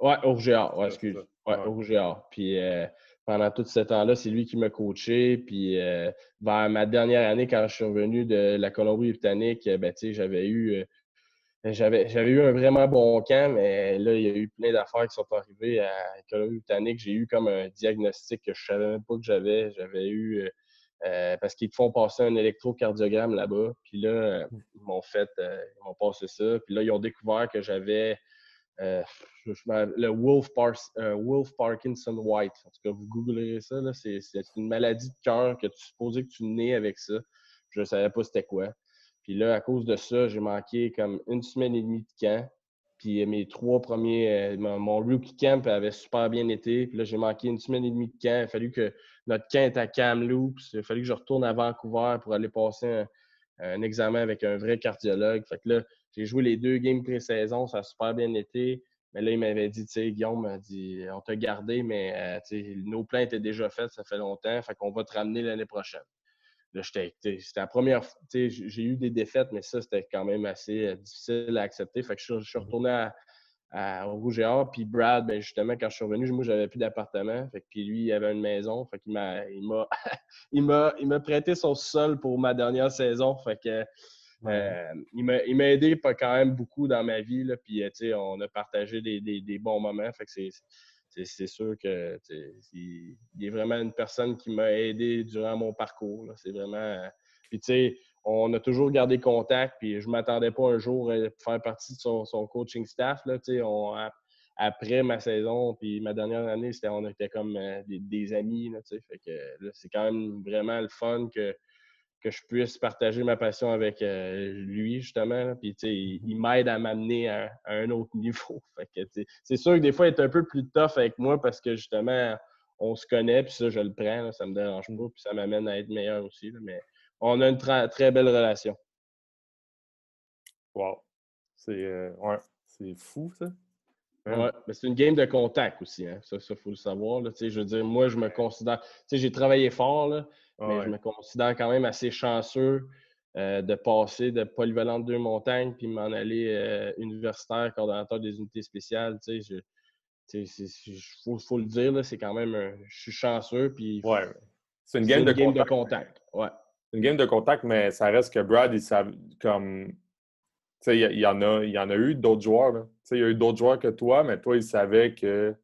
ouais, au GA. Ouais, excuse. Ouais, au. Puis euh, pendant tout ce temps-là, c'est lui qui m'a coaché. Puis euh, vers ma dernière année, quand je suis revenu de la Colombie-Britannique, ben, j'avais eu. J'avais, j'avais eu un vraiment bon camp, mais là, il y a eu plein d'affaires qui sont arrivées à la Colombie-Britannique. J'ai eu comme un diagnostic que je ne savais même pas que j'avais. J'avais eu euh, parce qu'ils te font passer un électrocardiogramme là-bas. Puis là, euh, mm. ils m'ont fait, euh, ils m'ont passé ça. Puis là, ils ont découvert que j'avais le Wolf, Wolf, Parkinson White. En tout cas, vous googlerez ça. C'est, une maladie de cœur que tu supposais que tu nais avec ça. Je ne savais pas c'était quoi. Puis là, à cause de ça, j'ai manqué comme une semaine et demie de camp. Puis mes trois premiers, mon rookie camp avait super bien été. Puis là, j'ai manqué une semaine et demie de camp. Il a fallu que notre camp est à Kamloops. Il a fallu que je retourne à Vancouver pour aller passer un, examen avec un vrai cardiologue. Fait que là, j'ai joué les deux games pré-saison, ça a super bien été. Mais là, il m'avait dit, tu sais, Guillaume m'a dit, on t'a gardé, mais euh, nos plans étaient déjà faits, ça fait longtemps, fait qu'on va te ramener l'année prochaine. Là, c'était la première fois, j'ai eu des défaites, mais ça, c'était quand même assez euh, difficile à accepter. Fait que je, je suis retourné à, au Rouge et Or. Puis Brad, ben justement, quand je suis revenu, moi, j'avais plus d'appartement. Fait puis lui, il avait une maison. Fait qu'il m'a, il m'a, il m'a, il m'a prêté son sol pour ma dernière saison. Fait que, euh, il, m'a, aidé quand même beaucoup dans ma vie. Là, puis, sais, on a partagé des, des, des, bons moments. C'est, sûr que il, est vraiment une personne qui m'a aidé durant mon parcours. C'est vraiment. Puis, tu sais, on a toujours gardé contact, puis je ne m'attendais pas un jour à faire partie de son, coaching staff. Là, on, après ma saison, puis ma dernière année, on était comme euh, des, amis. C'est quand même vraiment le fun que, que je puisse partager ma passion avec euh, lui, justement. Puis, il, il m'aide à m'amener à, un autre niveau. c'est sûr que des fois, il est un peu plus tough avec moi parce que, justement, on se connaît, puis ça, je le prends. ça me dérange pas, puis ça m'amène à être meilleur aussi. mais on a une très belle relation. Wow. C'est euh, ouais, fou, ça. Hein? Ouais, mais c'est une game de contact aussi, hein. ça, il faut le savoir. Là. Je veux dire, moi, je me considère. J'ai travaillé fort, là, mais je me considère quand même assez chanceux euh, de passer de polyvalente deux montagnes puis m'en aller euh, universitaire, coordonnateur des unités spéciales. Il faut, faut, le dire, c'est quand même. je suis chanceux. Puis, ouais. C'est une game, de, game contact. de contact. Ouais une game de contact, mais ça reste que Brad, il savait comme. Tu sais, il y, en a, il y en a eu d'autres joueurs. Tu sais, il y a eu d'autres joueurs que toi, mais toi, il savait que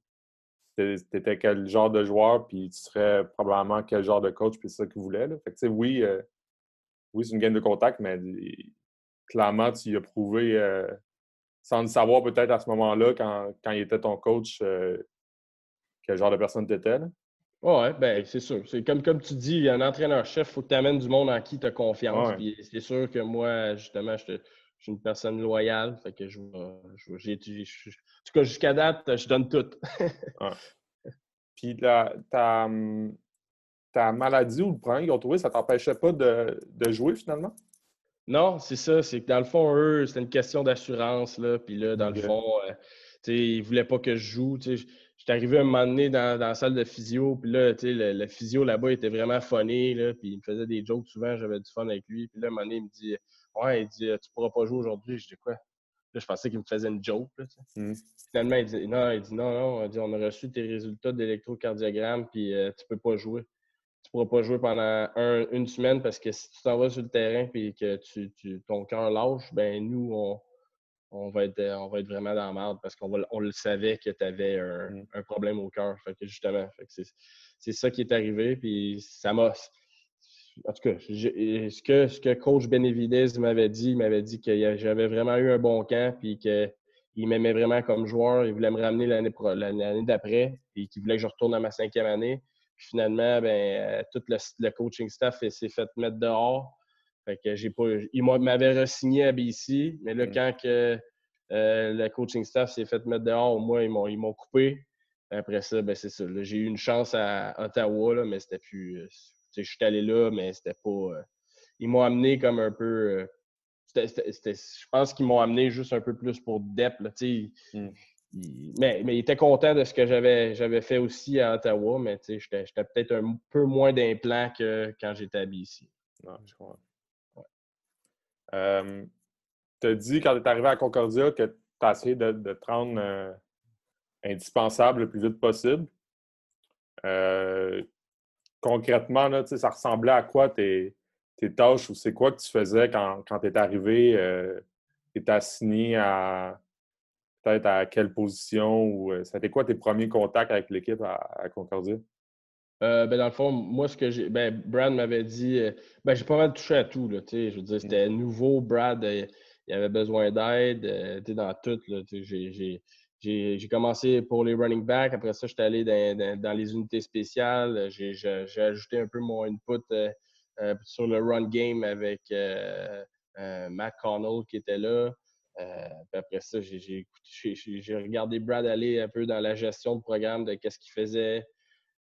tu étais quel genre de joueur, puis tu serais probablement quel genre de coach, puis c'est ça qu'il voulait. Là. Fait que, oui, euh, oui c'est une game de contact, mais clairement, tu y as prouvé, euh, sans le savoir peut-être à ce moment-là, quand, quand, il était ton coach, euh, quel genre de personne tu étais. Oui, ben, c'est sûr. C'est comme, comme tu dis, un entraîneur-chef, il faut que tu amènes du monde en qui tu as confiance. c'est sûr que moi, justement, je, suis une personne loyale. Fait que je, je, en tout cas, jusqu'à date, je donne tout. Puis la, ta, ta, maladie ou le problème qu'ils ont trouvé, ça t'empêchait pas de, de, jouer finalement? Non, c'est ça. C'est que dans le fond, eux, c'était une question d'assurance. Puis là, dans le fond, euh, ils ne voulaient pas que je joue. J'étais arrivé un moment donné dans, la salle de physio, puis là, le, le, physio là-bas était vraiment funny, là, puis il me faisait des jokes souvent, j'avais du fun avec lui. Puis là, un moment donné, il me dit Ouais, il dit Tu pourras pas jouer aujourd'hui. Je dis quoi Là, je pensais qu'il me faisait une joke. Là, mmh. Finalement, il dit Non, il dit non, non, on a reçu tes résultats d'électrocardiogramme, puis euh, tu peux pas jouer. Tu pourras pas jouer pendant une semaine parce que si tu t'en vas sur le terrain et que tu, ton cœur lâche, ben nous, on, on va être, on va être vraiment dans la merde parce qu'on on le savait que tu avais mm. un, problème au cœur. Fait que justement, c'est ça qui est arrivé. Puis ça m'a. En tout cas, ce, que, ce que coach Benevidez m'avait dit, il m'avait dit que j'avais vraiment eu un bon camp puis qu'il il m'aimait vraiment comme joueur. Il voulait me ramener l'année d'après et qu'il voulait que je retourne à ma cinquième année. Puis finalement, ben, tout le, coaching staff s'est fait mettre dehors. Fait que j'ai pas, il m'avait re-signé à BC, mais là, mm. quand que, euh, le coaching staff s'est fait mettre dehors, au moins, ils m'ont coupé. Après ça, ben, c'est ça. J'ai eu une chance à Ottawa, là, mais c'était plus. Euh, je suis allé là, mais c'était pas. Euh, ils m'ont amené comme un peu. je pense qu'ils m'ont amené juste un peu plus pour Dep. Mm. mais, mais ils étaient contents de ce que j'avais fait aussi à Ottawa, mais j'étais peut-être un peu moins d'implant que quand j'étais à BC. je crois. Euh, tu as dit quand tu es arrivé à Concordia que tu as essayé de, te rendre euh, indispensable le plus vite possible. Euh, concrètement, là, ça ressemblait à quoi tes, tâches ou c'est quoi que tu faisais quand, quand tu es arrivé? tu étais assigné à peut-être à quelle position ou c'était quoi tes premiers contacts avec l'équipe à Concordia? Euh, ben dans le fond, moi, ce que j'ai. Ben, Brad m'avait dit. Euh, ben, j'ai pas mal touché à tout. Là, je veux dire, c'était nouveau. Brad, euh, il avait besoin d'aide. dans tout. J'ai commencé pour les running backs. Après ça, j'étais allé dans, dans, les unités spéciales. J'ai ajouté un peu mon input sur le run game avec Matt Connell qui était là. après ça, j'ai regardé Brad aller un peu dans la gestion de programme, de qu'est-ce qu'il faisait.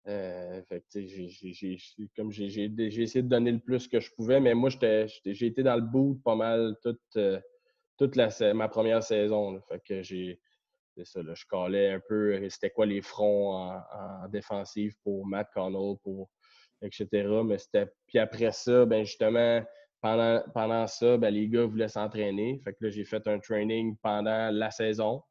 Euh, j'ai, comme j'ai, essayé de donner le plus que je pouvais, mais moi, j'ai été dans le bout pas mal toute, euh, toute la, ma première saison. Fait que j'ai, ça, je calais un peu euh, c'était quoi les fronts en, défensive pour Matt Connell, pour, etc. Mais c'était, puis après ça, ben justement, pendant, pendant ça, ben, les gars voulaient s'entraîner. Fait que là, j'ai fait un training pendant la saison.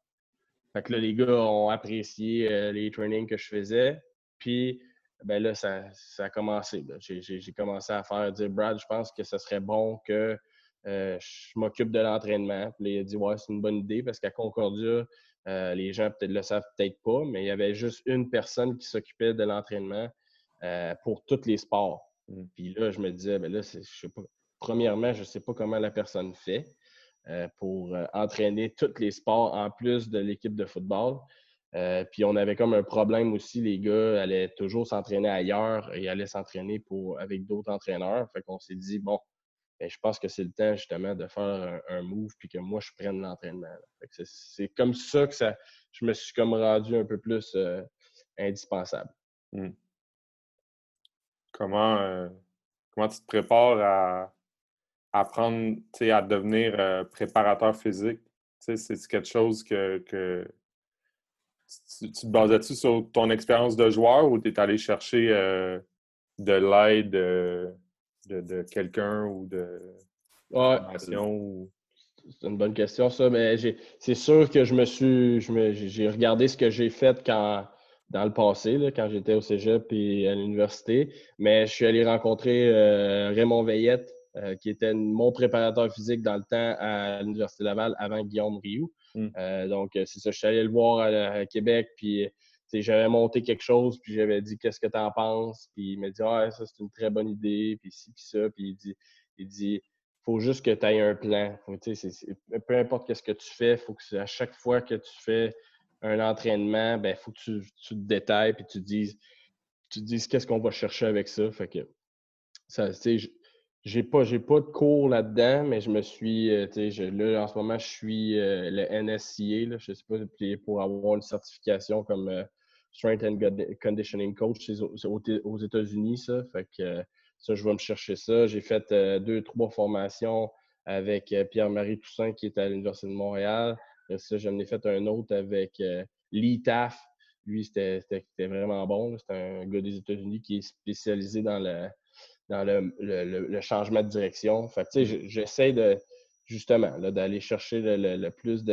Fait que là, les gars ont apprécié les trainings que je faisais. Puis, ben là, ça, a commencé. J'ai commencé à faire dire, Brad, je pense que ce serait bon que euh, je m'occupe de l'entraînement. Puis il a dit, ouais, c'est une bonne idée parce qu'à Concordia, euh, les gens peut-être le savent peut-être pas, mais il y avait juste une personne qui s'occupait de l'entraînement euh, pour tous les sports. Mmh. Puis là, je me disais, ben là, je sais pas. Premièrement, je ne sais pas comment la personne fait pour entraîner tous les sports en plus de l'équipe de football. Euh, puis on avait comme un problème aussi, les gars allaient toujours s'entraîner ailleurs et allaient s'entraîner pour avec d'autres entraîneurs. Fait qu'on s'est dit, bon, ben, je pense que c'est le temps justement de faire un, move puis que moi je prenne l'entraînement. C'est comme ça que ça, je me suis comme rendu un peu plus euh, indispensable. Hmm. Comment, euh, comment tu te prépares à, apprendre à devenir préparateur physique? C'est quelque chose que tu, te basais-tu sur ton expérience de joueur ou tu es allé chercher euh, de l'aide euh, de, quelqu'un ou de ouais. C'est une bonne question, ça. Mais c'est sûr que je me suis. J'ai regardé ce que j'ai fait quand, dans le passé, quand j'étais au cégep et à l'université. Mais je suis allé rencontrer euh, Raymond Veillette, qui était mon préparateur physique dans le temps à l'Université Laval avant Guillaume Rioux. Mmh. Euh, donc, euh, c'est ça. Je suis allé le voir à, Québec, puis j'avais monté quelque chose, puis j'avais dit Qu'est-ce que tu en penses? Puis il m'a dit Ah, ça, c'est une très bonne idée, puis ci, puis ça. Puis il dit Il dit faut juste que tu aies un plan. peu importe ce que tu fais, faut que à chaque fois que tu fais un entraînement, ben faut que tu, te détailles puis tu dises, tu dises qu'est-ce qu'on va chercher avec ça. Fait que ça, j'ai pas, j'ai pas de cours là-dedans, mais je me suis, euh, là, en ce moment, je suis euh, le NSCA, là, je sais pas, pour avoir une certification comme euh, Strength and Conditioning Coach, aux, États-Unis, ça. Fait que ça, je vais me chercher ça. J'ai fait deux, trois formations avec Pierre-Marie Toussaint, qui est à l'Université de Montréal. ça, j'en ai fait un autre avec Lee Taff. Lui, c'était vraiment bon. C'est un gars des États-Unis qui est spécialisé dans le dans le, changement de direction. Fait j'essaie de justement d'aller chercher le, plus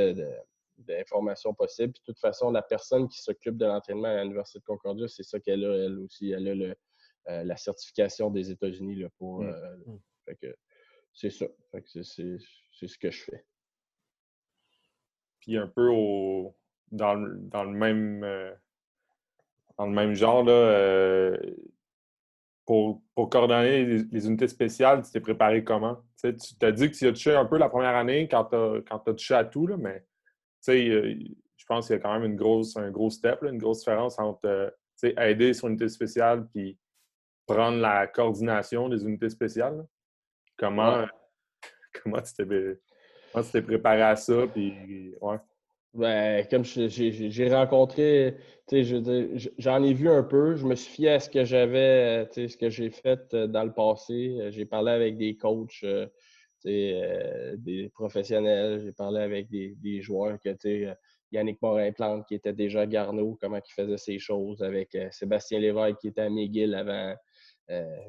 d'informations possible. de toute façon, la personne qui s'occupe de l'entraînement à l'Université de Concordia, c'est ça qu'elle a, elle aussi. Elle a euh, la certification des États-Unis pour. Mmh. Euh, mmh. c'est ça. c'est, ce que je fais. Puis un peu au, dans, le même. Euh, dans le même genre, là, pour, coordonner les, unités spéciales, tu t'es préparé comment? tu t'as dit que tu as touché un peu la première année quand tu as, touché à tout, là, mais je pense qu'il y a quand même une grosse, un gros step, une grosse différence entre aider sur une unité spéciale puis prendre la coordination des unités spéciales. Comment, comment tu t'es préparé à ça? Puis, ouais. Ben, comme j'ai rencontré, j'en ai vu un peu. Je me suis fié à ce que j'avais, ce que j'ai fait euh, dans le passé. J'ai parlé avec des coachs, euh, euh, des professionnels. J'ai parlé avec des, joueurs que, Yannick Morin-Plante qui était déjà à Garneau, comment il faisait ses choses, avec Sébastien Lévesque qui était à McGill avant.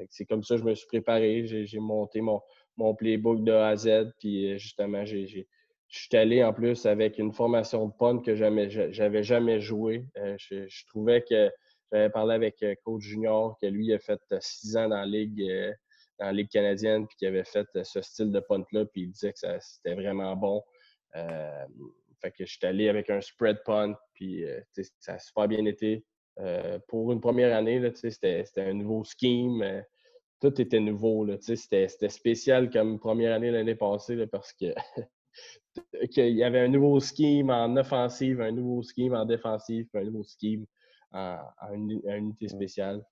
c'est comme ça que je me suis préparé. J'ai monté mon, mon playbook de A à Z. Puis justement, j'ai je suis allé en plus avec une formation de punt que j'avais jamais joué. Euh, je, trouvais que j'avais parlé avec euh, coach junior que lui a fait euh, six ans dans la ligue, la ligue canadienne puis qu'il avait fait ce style de punt là puis il disait que c'était vraiment bon. fait que je suis allé avec un spread punt puis ça a super bien été. pour une première année, c'était un nouveau scheme. tout était nouveau. C'était spécial comme première année l'année passée parce que qu'il y avait un nouveau scheme en offensive, un nouveau scheme en défensive, un nouveau scheme en, unité spéciale.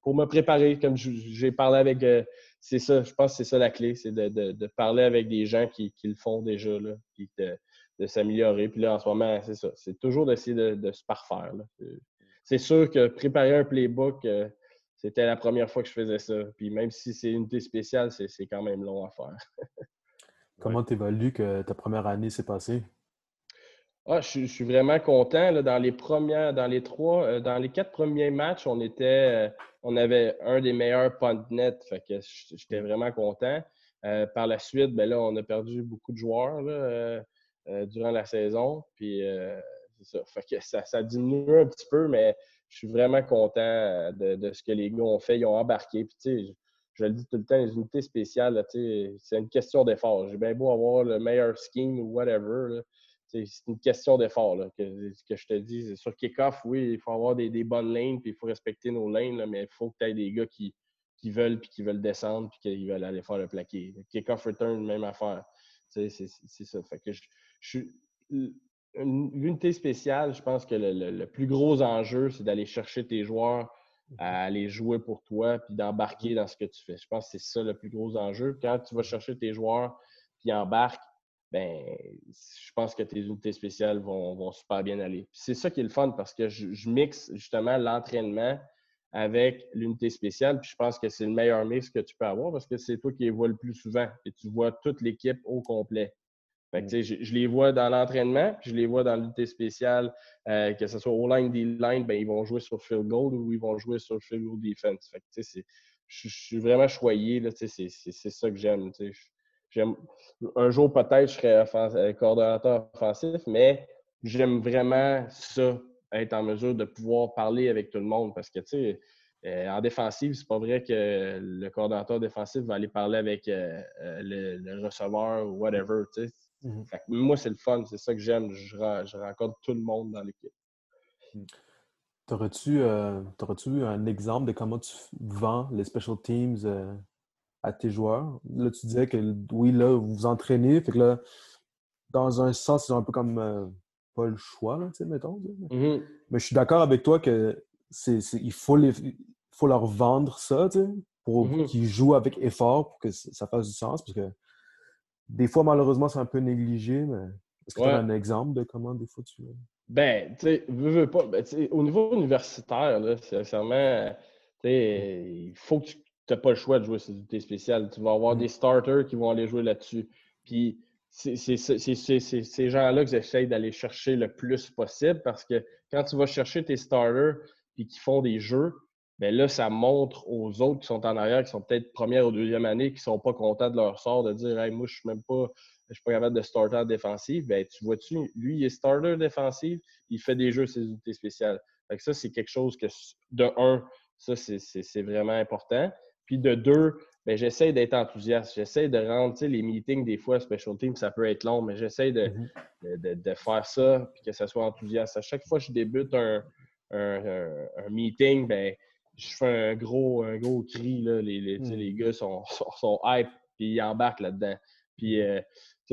pour me préparer, comme j'ai parlé avec. Euh, c'est ça, je pense que c'est ça la clé, c'est de, parler avec des gens qui, le font déjà, là, puis de, s'améliorer. Puis là, en ce moment, c'est ça. C'est toujours d'essayer de, se parfaire. C'est sûr que préparer un playbook, euh, c'était la première fois que je faisais ça. Puis même si c'est une unité spéciale, c'est quand même long à faire. Comment tu évalues que ta première année s'est passée? Ah, je, suis vraiment content. dans les premières, dans les trois, euh, dans les quatre premiers matchs, on était, euh, on avait un des meilleurs net. Fait que j'étais vraiment content. Euh, par la suite, ben là, on a perdu beaucoup de joueurs durant la saison. Puis ça. Fait que ça, diminue un petit peu, mais je suis vraiment content de, ce que les gars ont fait. Ils ont embarqué. Puis, je le dis tout le temps, les unités spéciales, c'est une question d'effort. J'ai bien beau avoir le meilleur scheme ou whatever. C'est une question d'effort que, que, je te dis. Sur kick-off, oui, il faut avoir des, bonnes lanes, puis il faut respecter nos lanes, mais il faut que tu aies des gars qui, qui veulent, puis qui veulent descendre, puis qui veulent aller faire le plaqué. Kick-off return, même affaire. C'est ça. Fait que je, une unité spéciale, je pense que le plus gros enjeu, c'est d'aller chercher tes joueurs à aller jouer pour toi puis d'embarquer dans ce que tu fais. Je pense que c'est ça le plus gros enjeu. Quand tu vas chercher tes joueurs puis embarquent, ben, je pense que tes unités spéciales vont, super bien aller. C'est ça qui est le fun parce que je, mixe justement l'entraînement avec l'unité spéciale. Puis je pense que c'est le meilleur mix que tu peux avoir parce que c'est toi qui les vois le plus souvent et tu vois toute l'équipe au complet. Mm. je, les vois dans l'entraînement, puis je les vois dans l'unité spéciale, euh, que ce soit au line, D-line, ben, ils vont jouer sur field goal ou ils vont jouer sur field goal defense. je, suis vraiment choyé, c'est ça que j'aime. Un jour, peut-être, je serai euh, coordonnateur offensif, mais j'aime vraiment ça, être en mesure de pouvoir parler avec tout le monde parce que, tu sais, euh, en défensive, c'est pas vrai que le coordonnateur défensif va aller parler avec le, le, receveur ou whatever. Mhm. moi, c'est le fun, c'est ça que j'aime. Je, rencontre tout le monde dans l'équipe. Mhm. T'aurais-tu euh, un exemple de comment tu vends les special teams euh, à tes joueurs? Là, tu disais que oui, là, vous vous entraînez, fait que là, dans un sens, c'est un peu comme euh, pas le choix, tu sais, mettons. Mhm. Mais je suis d'accord avec toi que c'est, il, faut les, faut leur vendre ça, tu sais, pour qu'ils jouent avec effort pour que ça fasse du sens, parce que des fois, malheureusement, c'est un peu négligé, mais est-ce que tu as un exemple de comment des fois tu. Ben, tu sais, veux, pas. Ben, au niveau universitaire, là, sincèrement, il faut que tu n'aies pas le choix de jouer ces unités spéciales. Tu vas avoir mm. des starters qui vont aller jouer là-dessus. Puis, c'est ces gens-là que j'essaye d'aller chercher le plus possible parce que quand tu vas chercher tes starters et qui font des jeux, bien là, ça montre aux autres qui sont en arrière, qui sont peut-être première ou deuxième année, qui ne sont pas contents de leur sort, de dire hey, moi, je suis même pas, je suis pas capable de starter défensif. Bien, tu vois-tu, lui, il est starter défensif, il fait des jeux ses unités spéciales. Fait ça, c'est quelque chose que, de un, ça, c'est vraiment important. Puis de deux, ben, j'essaie d'être enthousiaste. J'essaie de rendre les meetings, des fois, special team, ça peut être long, mais j'essaie de, mm-hmm. de, de, faire ça puis que ça soit enthousiaste. À chaque fois que je débute un, un, un meeting, ben, je fais un gros, un gros cri. Là. Les, les, les hmm. gars sont, sont, hype, puis ils embarquent là-dedans. Puis, euh,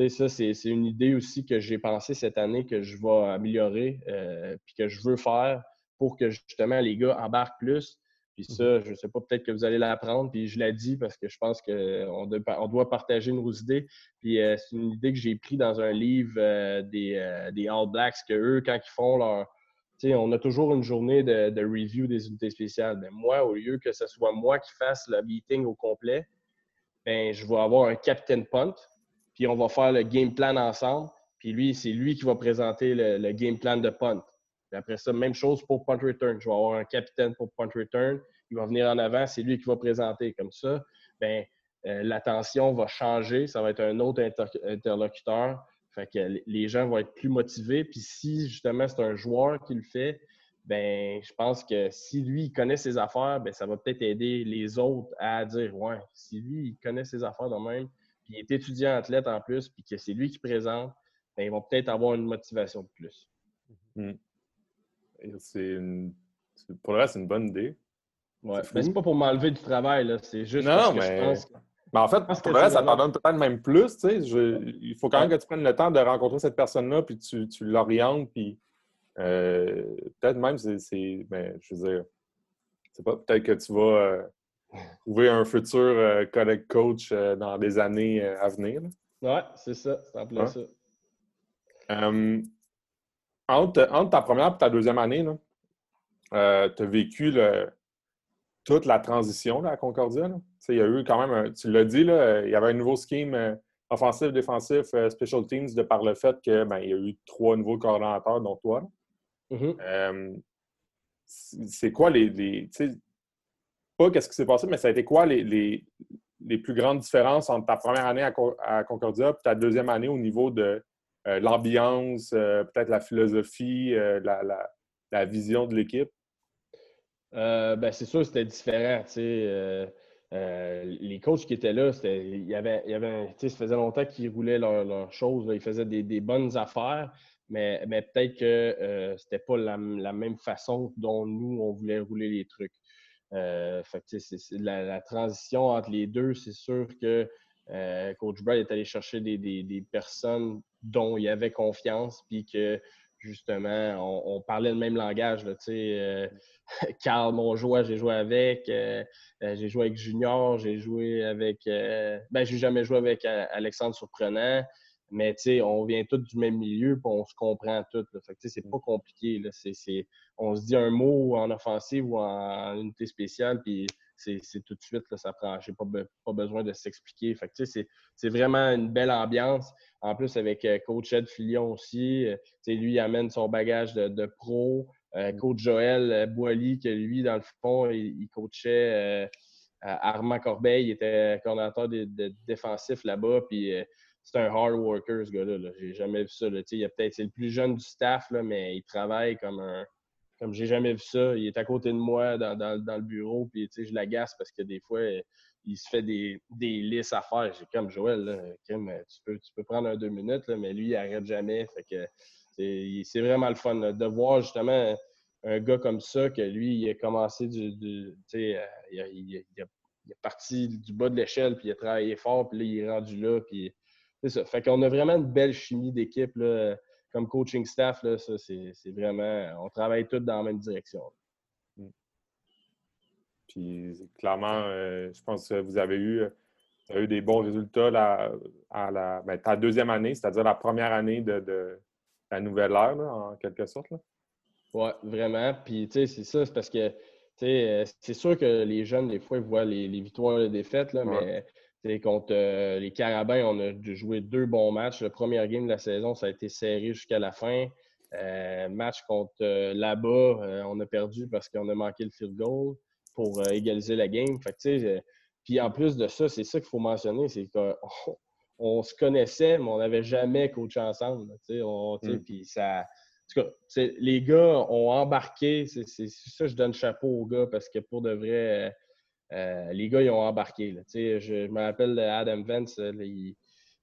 ça, c'est une idée aussi que j'ai pensé cette année que je vais améliorer euh, puis que je veux faire pour que justement les gars embarquent plus. Puis ça, mhm. je ne sais pas, peut-être que vous allez l'apprendre. Puis je l'ai dit parce que je pense qu'on on doit partager nos idées. Puis euh, c'est une idée que j'ai prise dans un livre euh, des, des, All Blacks, que eux, quand ils font leur. Tu sais, on a toujours une journée de, de review des unités spéciales. Mais moi, au lieu que ce soit moi qui fasse le meeting au complet, ben, je vais avoir un captain punt puis on va faire le game plan ensemble. Puis lui, c'est lui qui va présenter le, game plan de punt. Puis après ça, même chose pour punt return. Je vais avoir un capitaine pour punt return. Il va venir en avant, c'est lui qui va présenter. Comme ça, ben, euh, l'attention va changer. Ça va être un autre interlocuteur. Fait que les gens vont être plus motivés. Puis si justement c'est un joueur qui le fait, ben je pense que si lui il connaît ses affaires, ben ça va peut-être aider les autres à dire ouais, si lui il connaît ses affaires de même, puis il est étudiant athlète en plus, puis que c'est lui qui présente, bien, ils vont peut-être avoir une motivation de plus. Hmm. C'est Pour le reste, c'est une bonne idée. Ouais. Mais c'est pas pour m'enlever du travail, là. C'est juste non, parce que je pense Mais en fait, pour le reste, ça t'en donne peut-être même plus. Tu sais. Il faut quand même que tu prennes le temps de rencontrer cette personne-là, puis tu, tu l'orientes, puis euh, peut-être même, c'est. Ben, je veux dire, c'est pas peut-être que tu vas. Euh, trouver un futur euh, collègue coach dans des années à venir. Oui, c'est ça. C'est en plein ça. Entre, ta première et ta deuxième année, tu as vécu toute la transition à Concordia. Il y a eu quand même, tu l'as dit, là, il y avait un nouveau scheme offensif, défensif, special teams de par le fait qu'il ben, y a eu trois nouveaux coordonnateurs, dont toi. Mm-hmm. c'est quoi les, les pas qu'est-ce qui s'est passé, mais ça a été quoi les, les, plus grandes différences entre ta première année à, Concordia et ta deuxième année au niveau de euh, l'ambiance, euh, peut-être la philosophie, euh, la, vision de l'équipe? ben, c'est sûr c'était différent. les coachs qui étaient là, il y avait, y avait ça faisait longtemps qu'ils roulaient leurs leur choses. Ils faisaient des, des, bonnes affaires, mais, mais peut-être que c'était pas la, la, même façon dont nous, on voulait rouler les trucs. Euh, la, transition entre les deux, c'est sûr que euh, Coach Brad est allé chercher des, personnes dont il avait confiance, puis que justement, on, parlait le même langage. Là, euh, Carl, j'ai joué avec. j'ai joué avec Junior, j'ai joué avec. ben, j'ai jamais joué avec Alexandre Surprenant. Mais on vient tous du même milieu, puis on se comprend tous. c'est pas compliqué. Là. on se dit un mot en offensive ou en unité spéciale, puis c'est, tout de suite, là, ça prend. J'ai pas, pas besoin de s'expliquer. Fait c'est, vraiment une belle ambiance. En plus, avec euh, Coach Ed Filion aussi, euh, lui, il amène son bagage de, pro. Euh, coach Joël Boily, que lui, dans le fond, il, coachait Armand Corbeil, il était coordinateur de, défensif là-bas. Puis c'est un hard worker, ce gars-là. J'ai jamais vu ça. Il peut-être c'est le plus jeune du staff, là, mais il travaille comme un. Comme j'ai jamais vu ça. Il est à côté de moi dans, le bureau, puis je l'agace parce que des fois, il se fait des, listes à faire. J'ai comme Joël, tu, peux, tu peux prendre un deux minutes, mais lui, il n'arrête jamais. Fait que c'est vraiment le fun de voir justement un gars comme ça, que lui, il a commencé du. il, a, parti du bas de l'échelle, puis il a travaillé fort, puis là, il est rendu là, puis c'est ça. Fait qu'on a vraiment une belle chimie d'équipe comme coaching staff. Là, ça, c'est, vraiment. On travaille tous dans la même direction. Mm. Puis clairement, euh, je pense que vous avez eu, eu des bons résultats à la ben, ta deuxième année, c'est-à-dire la première année de, la nouvelle ère, en quelque sorte. Oui, vraiment. Puis, tu sais, c'est ça, c'est parce que, euh, c'est sûr que les jeunes, des fois, ils voient les, victoires et les défaites, là, mais contre euh, les Carabins, on a joué deux bons matchs. Le premier game de la saison, ça a été serré jusqu'à la fin. Euh, match contre euh, là-bas, on a perdu parce qu'on a manqué le field goal pour égaliser la game. puis en plus de ça, c'est ça qu'il faut mentionner, c'est qu'on se connaissait, mais on n'avait jamais coaché ensemble. Mm. Puis ça, les gars ont embarqué. C'est ça, je donne chapeau aux gars parce que pour de vrai, euh, les gars, ils ont embarqué. Je, me rappelle Adam Vance, il,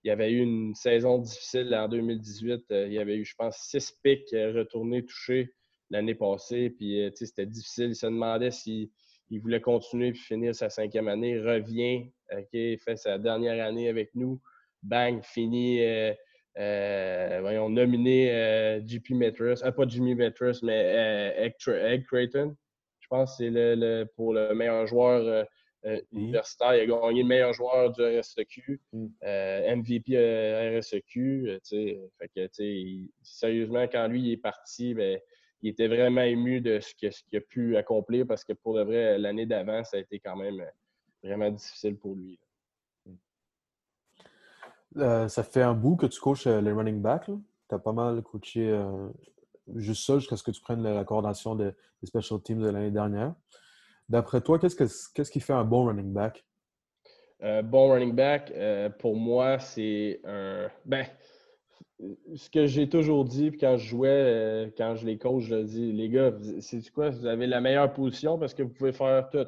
avait eu une saison difficile en 2018. Euh, il avait eu, je pense, six pics euh, retournés touchés l'année passée. Puis, c'était difficile. Il se demandait s'il voulait continuer puis finir sa cinquième année. Il revient, fait sa dernière année avec nous. bang, fini. voyons, nominé JP Metros, pas Jimmy Metros, mais Egg, Creighton. Je pense que c'est le, pour le meilleur joueur universitaire. Il a gagné le meilleur joueur du RSEQ, MVP RSEQ. Fait que, sérieusement, quand lui il est parti, ben, il était vraiment ému de ce qu'il a pu accomplir parce que pour de vrai, l'année d'avant, ça a été quand même vraiment difficile pour lui. Euh, ça fait un bout que tu coaches euh, les running backs. Tu as pas mal coaché euh, juste ça jusqu'à ce que tu prennes la, coordination des, special teams de l'année dernière. D'après toi, qu'est-ce, qui fait un bon running back? bon running back, pour moi, c'est un. Ben, ce que j'ai toujours dit, puis quand je jouais, quand je les coach, je dis les gars, c'est quoi? Vous avez la meilleure position parce que vous pouvez faire tout.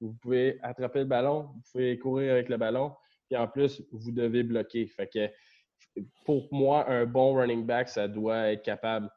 Vous pouvez attraper le ballon, vous pouvez courir avec le ballon, puis en plus, vous devez bloquer. Fait que pour moi, un bon running back, ça doit être capable,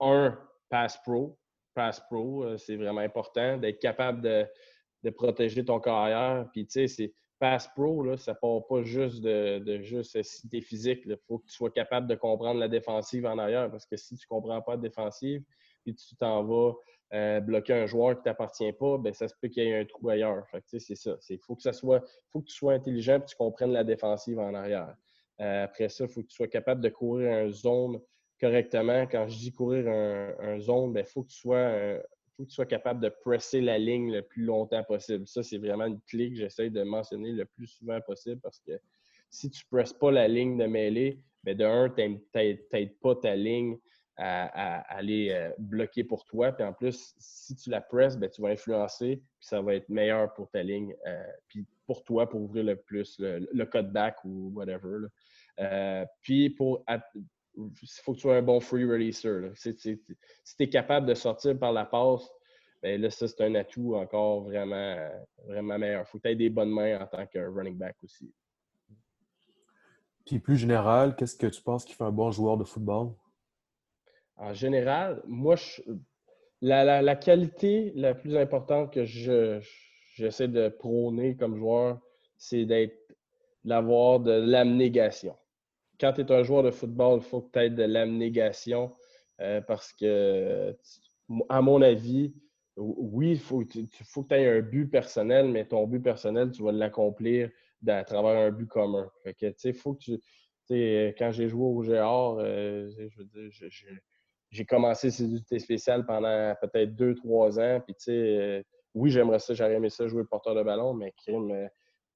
un, pass pro. Pass pro, euh, c'est vraiment important, d'être capable de, protéger ton carrière. Puis, tu sais, c'est pass pro, là, ça part pas juste de, de juste cité physique. Il faut que tu sois capable de comprendre la défensive en arrière. Parce que si tu ne comprends pas la défensive, puis tu t'en vas euh, bloquer un joueur qui ne t'appartient pas, ben, ça se peut qu'il y ait un trou ailleurs. c'est ça. Il faut que ça soit. faut que tu sois intelligent et que tu comprennes la défensive en arrière. Euh, après ça, il faut que tu sois capable de courir un zone correctement. Quand je dis courir un, zone, il ben, faut, que tu sois, faut que tu sois capable de presser la ligne le plus longtemps possible. Ça, c'est vraiment une clé que j'essaie de mentionner le plus souvent possible parce que si tu ne presses pas la ligne de mêlée, ben de un, tu n'aides pas ta ligne à, aller euh, bloquer pour toi. Puis en plus, si tu la presses, ben, tu vas influencer, puis ça va être meilleur pour ta ligne, euh, puis pour toi, pour ouvrir le plus, le, le cutback ou whatever. Euh, puis pour faut que tu sois un bon free releaser. Si tu es capable de sortir par la passe, ben là, ça, c'est un atout encore vraiment, vraiment meilleur. Il faut que tu aies des bonnes mains en tant que running back aussi. Puis plus général, qu'est-ce que tu penses qui fait un bon joueur de football? en général, moi, la, qualité la plus importante que j'essaie de prôner comme joueur, c'est d'être d'avoir de l'abnégation. Quand tu es un joueur de football, il faut que tu aies de l'abnégation euh, parce que, à mon avis, oui, il faut, que tu aies un but personnel, mais ton but personnel, tu vas l'accomplir à travers un but commun. Que, tu sais. Quand j'ai joué au GR, euh, j'ai commencé ces unités spéciales pendant peut-être deux, trois ans. Puis, tu sais, euh, oui, j'aimerais ça, j'aurais aimé ça jouer porteur de ballon, mais euh,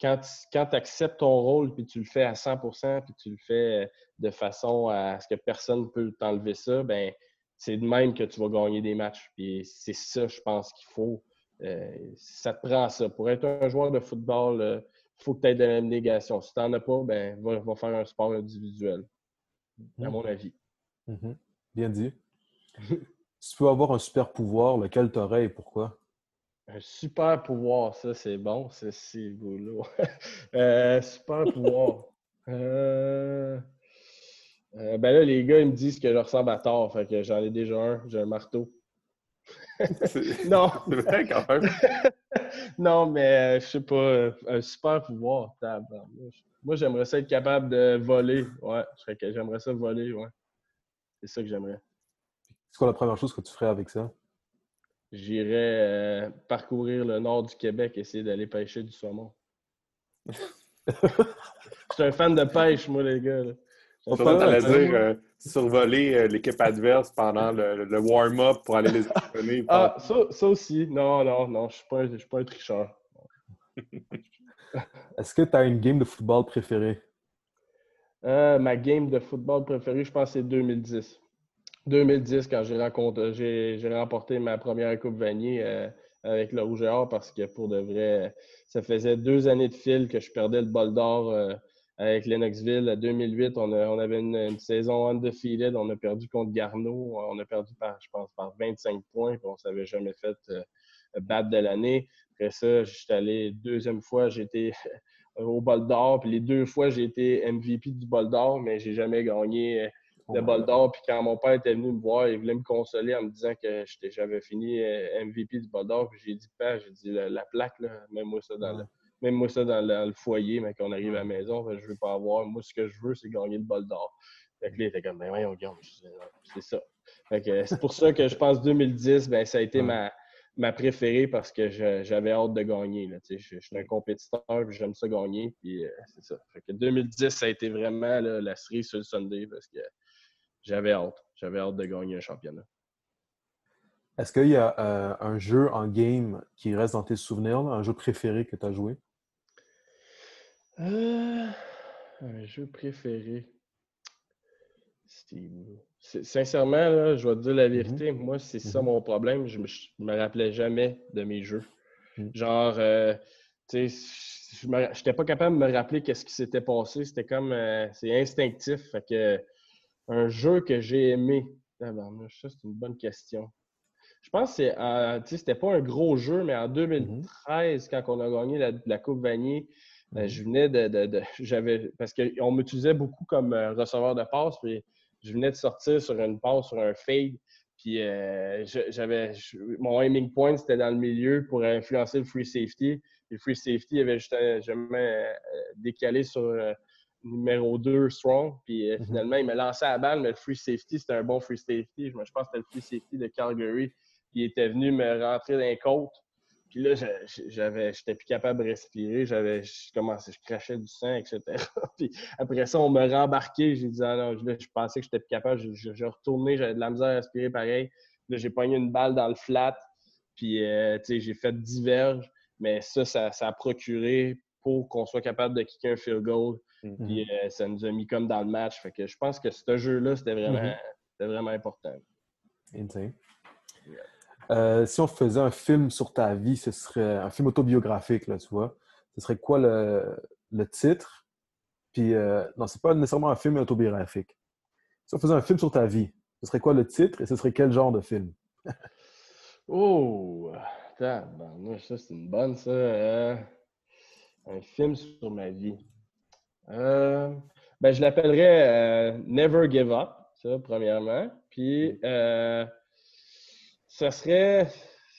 quand, quand tu acceptes ton rôle, puis tu le fais à 100% puis tu le fais de façon à ce que personne ne peut t'enlever ça, ben c'est de même que tu vas gagner des matchs. Puis c'est ça, je pense qu'il faut. Euh, ça te prend ça. Pour être un joueur de football, il faut que tu aies de la négation. Si tu n'en as pas, ben va, va, faire un sport individuel, à mon avis. Bien dit. si tu peux avoir un super pouvoir, lequel t'aurais et pourquoi? Un super pouvoir, ça c'est bon, c'est si boulot. euh, super pouvoir. Euh, euh... ben là, les gars, ils me disent que je ressemble à tort, fait que j'en ai déjà un, j'ai un marteau. non. C'est vrai quand même. non, mais euh, je sais pas, un super pouvoir. Moi, j'aimerais ça être capable de voler. Ouais, j'aimerais ça voler, ouais. C'est ça que j'aimerais. C'est quoi la première chose que tu ferais avec ça? J'irais euh, parcourir le nord du Québec, essayer d'aller pêcher du saumon. Je suis un fan de pêche, moi, les gars. On dire euh, survoler euh, l'équipe adverse pendant le, warm-up pour aller les entraîner. Ah, ça, ça, aussi. Non, non, non, je ne suis, pas un tricheur. Est-ce que tu as une game de football préférée? ma game de football préférée, je pense que c'est 2010. 2010, quand j'ai remporté ma première Coupe Vanier euh, avec le Rouge et Or, parce que pour de vrai, ça faisait deux années de fil que je perdais le bol d'or euh, avec Lennoxville. En 2008, on, on avait une, saison undefeated. On a perdu contre Garneau. On a perdu par, je pense, par 25 points. on ne s'avait jamais fait euh, battre de l'année. Après ça, j'étais allé deuxième fois, j'étais au bol d'or. Puis les deux fois, j'ai été MVP du bol d'or, mais j'ai jamais gagné de bol d'or. Puis quand mon père était venu me voir, il voulait me consoler en me disant que j'avais fini euh, MVP du bol d'or. Puis j'ai dit, père, j'ai dit, la, plaque, là, mets-moi ça dans, même moi, ça, dans le, foyer, mais quand on arrive à la maison, je ne veux pas avoir. Moi, ce que je veux, c'est gagner le bol d'or. Fait que là, il était comme, ben voyons, c'est ça. c'est pour ça que je pense 2010, ben, ça a été ma, ma préférée parce que j'avais hâte de gagner. Là, je, je, suis un compétiteur j'aime ça gagner. Puis euh, c'est ça. Fait que 2010, ça a été vraiment la série sur le Sunday parce que j'avais hâte. J'avais hâte de gagner un championnat. Est-ce qu'il y a euh, un jeu en game qui reste dans tes souvenirs, un jeu préféré que tu as joué? Euh, un jeu préféré. Sincèrement, je vais te dire la mm-hmm. vérité. Moi, c'est ça mm-hmm. mon problème. Je me, me rappelais jamais de mes jeux. Mm. Genre, euh, tu sais, je n'étais pas capable de me rappeler qu'est-ce qui s'était passé. C'était comme, c'est instinctif. Fait que, un jeu que j'ai aimé. ça, c'est une bonne question. Je pense que c'était pas un gros jeu, mais en 2013, mm-hmm. quand on a gagné la, Coupe Vanier, ben, mm-hmm. je venais de. j'avais Parce qu'on m'utilisait beaucoup comme euh, receveur de passe, puis je venais de sortir sur une passe, sur un fade. Puis euh, j'avais. Mon aiming point, c'était dans le milieu pour influencer le free safety. le free safety avait justement euh, décalé sur numéro 2 strong. Puis mm-hmm. finalement, il m'a lancé à la balle, mais le free safety, c'était un bon free safety. Je, pense que c'était le free safety de Calgary il était venu me rentrer dans les côtes. Puis là, j'avais, j'étais plus capable de respirer. J'avais, je commençais, je crachais du sang, etc. puis après ça, on me rembarqué. J'ai dit, ah non, je, pensais que j'étais plus capable. J'ai retourné, j'avais de la misère à respirer pareil. Là, j'ai pogné une balle dans le flat. Puis, euh, tu sais, j'ai fait diverge. Mais ça, ça, a procuré pour qu'on soit capable de kicker un field goal. Mm-hmm. Puis euh, ça nous a mis comme dans le match. Fait que je pense que ce jeu-là, c'était vraiment, mm-hmm. vraiment important. Euh, si on faisait un film sur ta vie, ce serait un film autobiographique, là, tu vois. Ce serait quoi le, titre? Puis, euh, non, c'est pas nécessairement un film autobiographique. Si on faisait un film sur ta vie, ce serait quoi le titre et ce serait quel genre de film? oh! ça, c'est une bonne, ça. Euh, un film sur ma vie. ben, je l'appellerais Never Give Up, ça, premièrement. Puis, ça serait,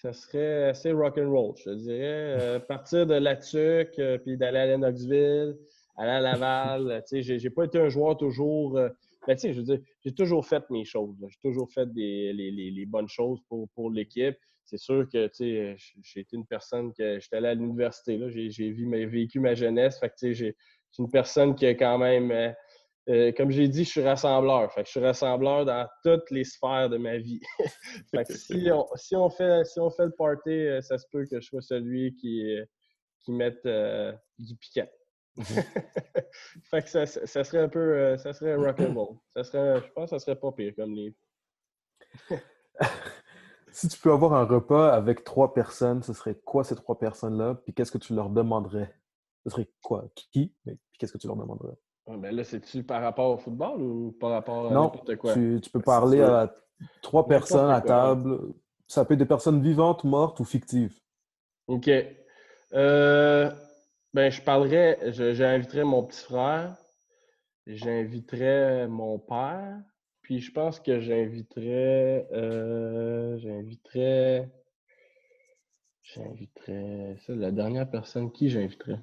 ça serait assez rock'n'roll, je dirais. Euh, partir de la euh, puis d'aller à Lennoxville, aller à Laval. tu sais, j'ai pas été un joueur toujours. Euh, ben, tu sais, je veux dire, j'ai toujours fait mes choses. J'ai toujours fait des, les, les, bonnes choses pour, pour l'équipe. C'est sûr que, tu sais, j'ai été une personne que j'étais allé à l'université. J'ai vécu ma jeunesse. Fait que, tu sais, j'ai une personne qui a quand même euh, comme j'ai dit, je suis rassembleur. Fait je suis rassembleur dans toutes les sphères de ma vie. si, on, fait, si on fait le party, euh, ça se peut que je sois celui qui, euh, qui mette du piquant. Mhm. fait que ça, serait un peu ça serait rock'n'roll. Ça serait, je pense que ça serait pas pire comme livre. si tu peux avoir un repas avec trois personnes, ce serait quoi ces trois personnes-là? Puis qu'est-ce que tu leur demanderais? Ce serait quoi? Qui? Puis qu'est-ce que tu leur demanderais? ben là, c'est-tu par rapport au football ou par rapport à n'importe quoi? Tu, tu peux parler à trois personnes à table. Ça peut être des personnes vivantes, mortes ou fictives. OK. Euh, ben, je parlerais, j'inviterais mon petit frère, j'inviterais mon père, puis je pense que j'inviterais. Euh, j'inviterais. J'inviterais. Ça, la dernière personne, qui j'inviterais?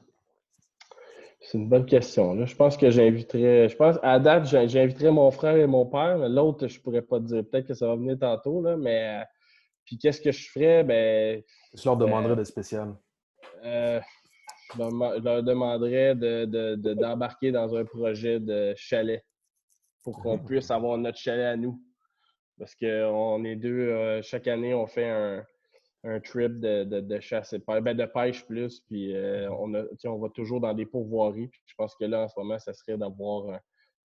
C'est une bonne question. Je pense que j'inviterais. Je pense à date, j'inviterais mon frère et mon père, l'autre, je pourrais pas te dire. Peut-être que ça va venir tantôt, là, mais. Puis qu'est-ce que je ferais? Ben. Je leur demanderais de spécial. Euh, je leur demanderais d'embarquer dans un projet de chalet pour qu'on puisse avoir notre chalet à nous. Parce qu'on est deux, euh, chaque année, on fait un, un trip de, de, de chasse ben de pêche plus. Puis euh, on, a, on va toujours dans des pourvoiries. je pense que là, en ce moment, ça serait d'avoir euh,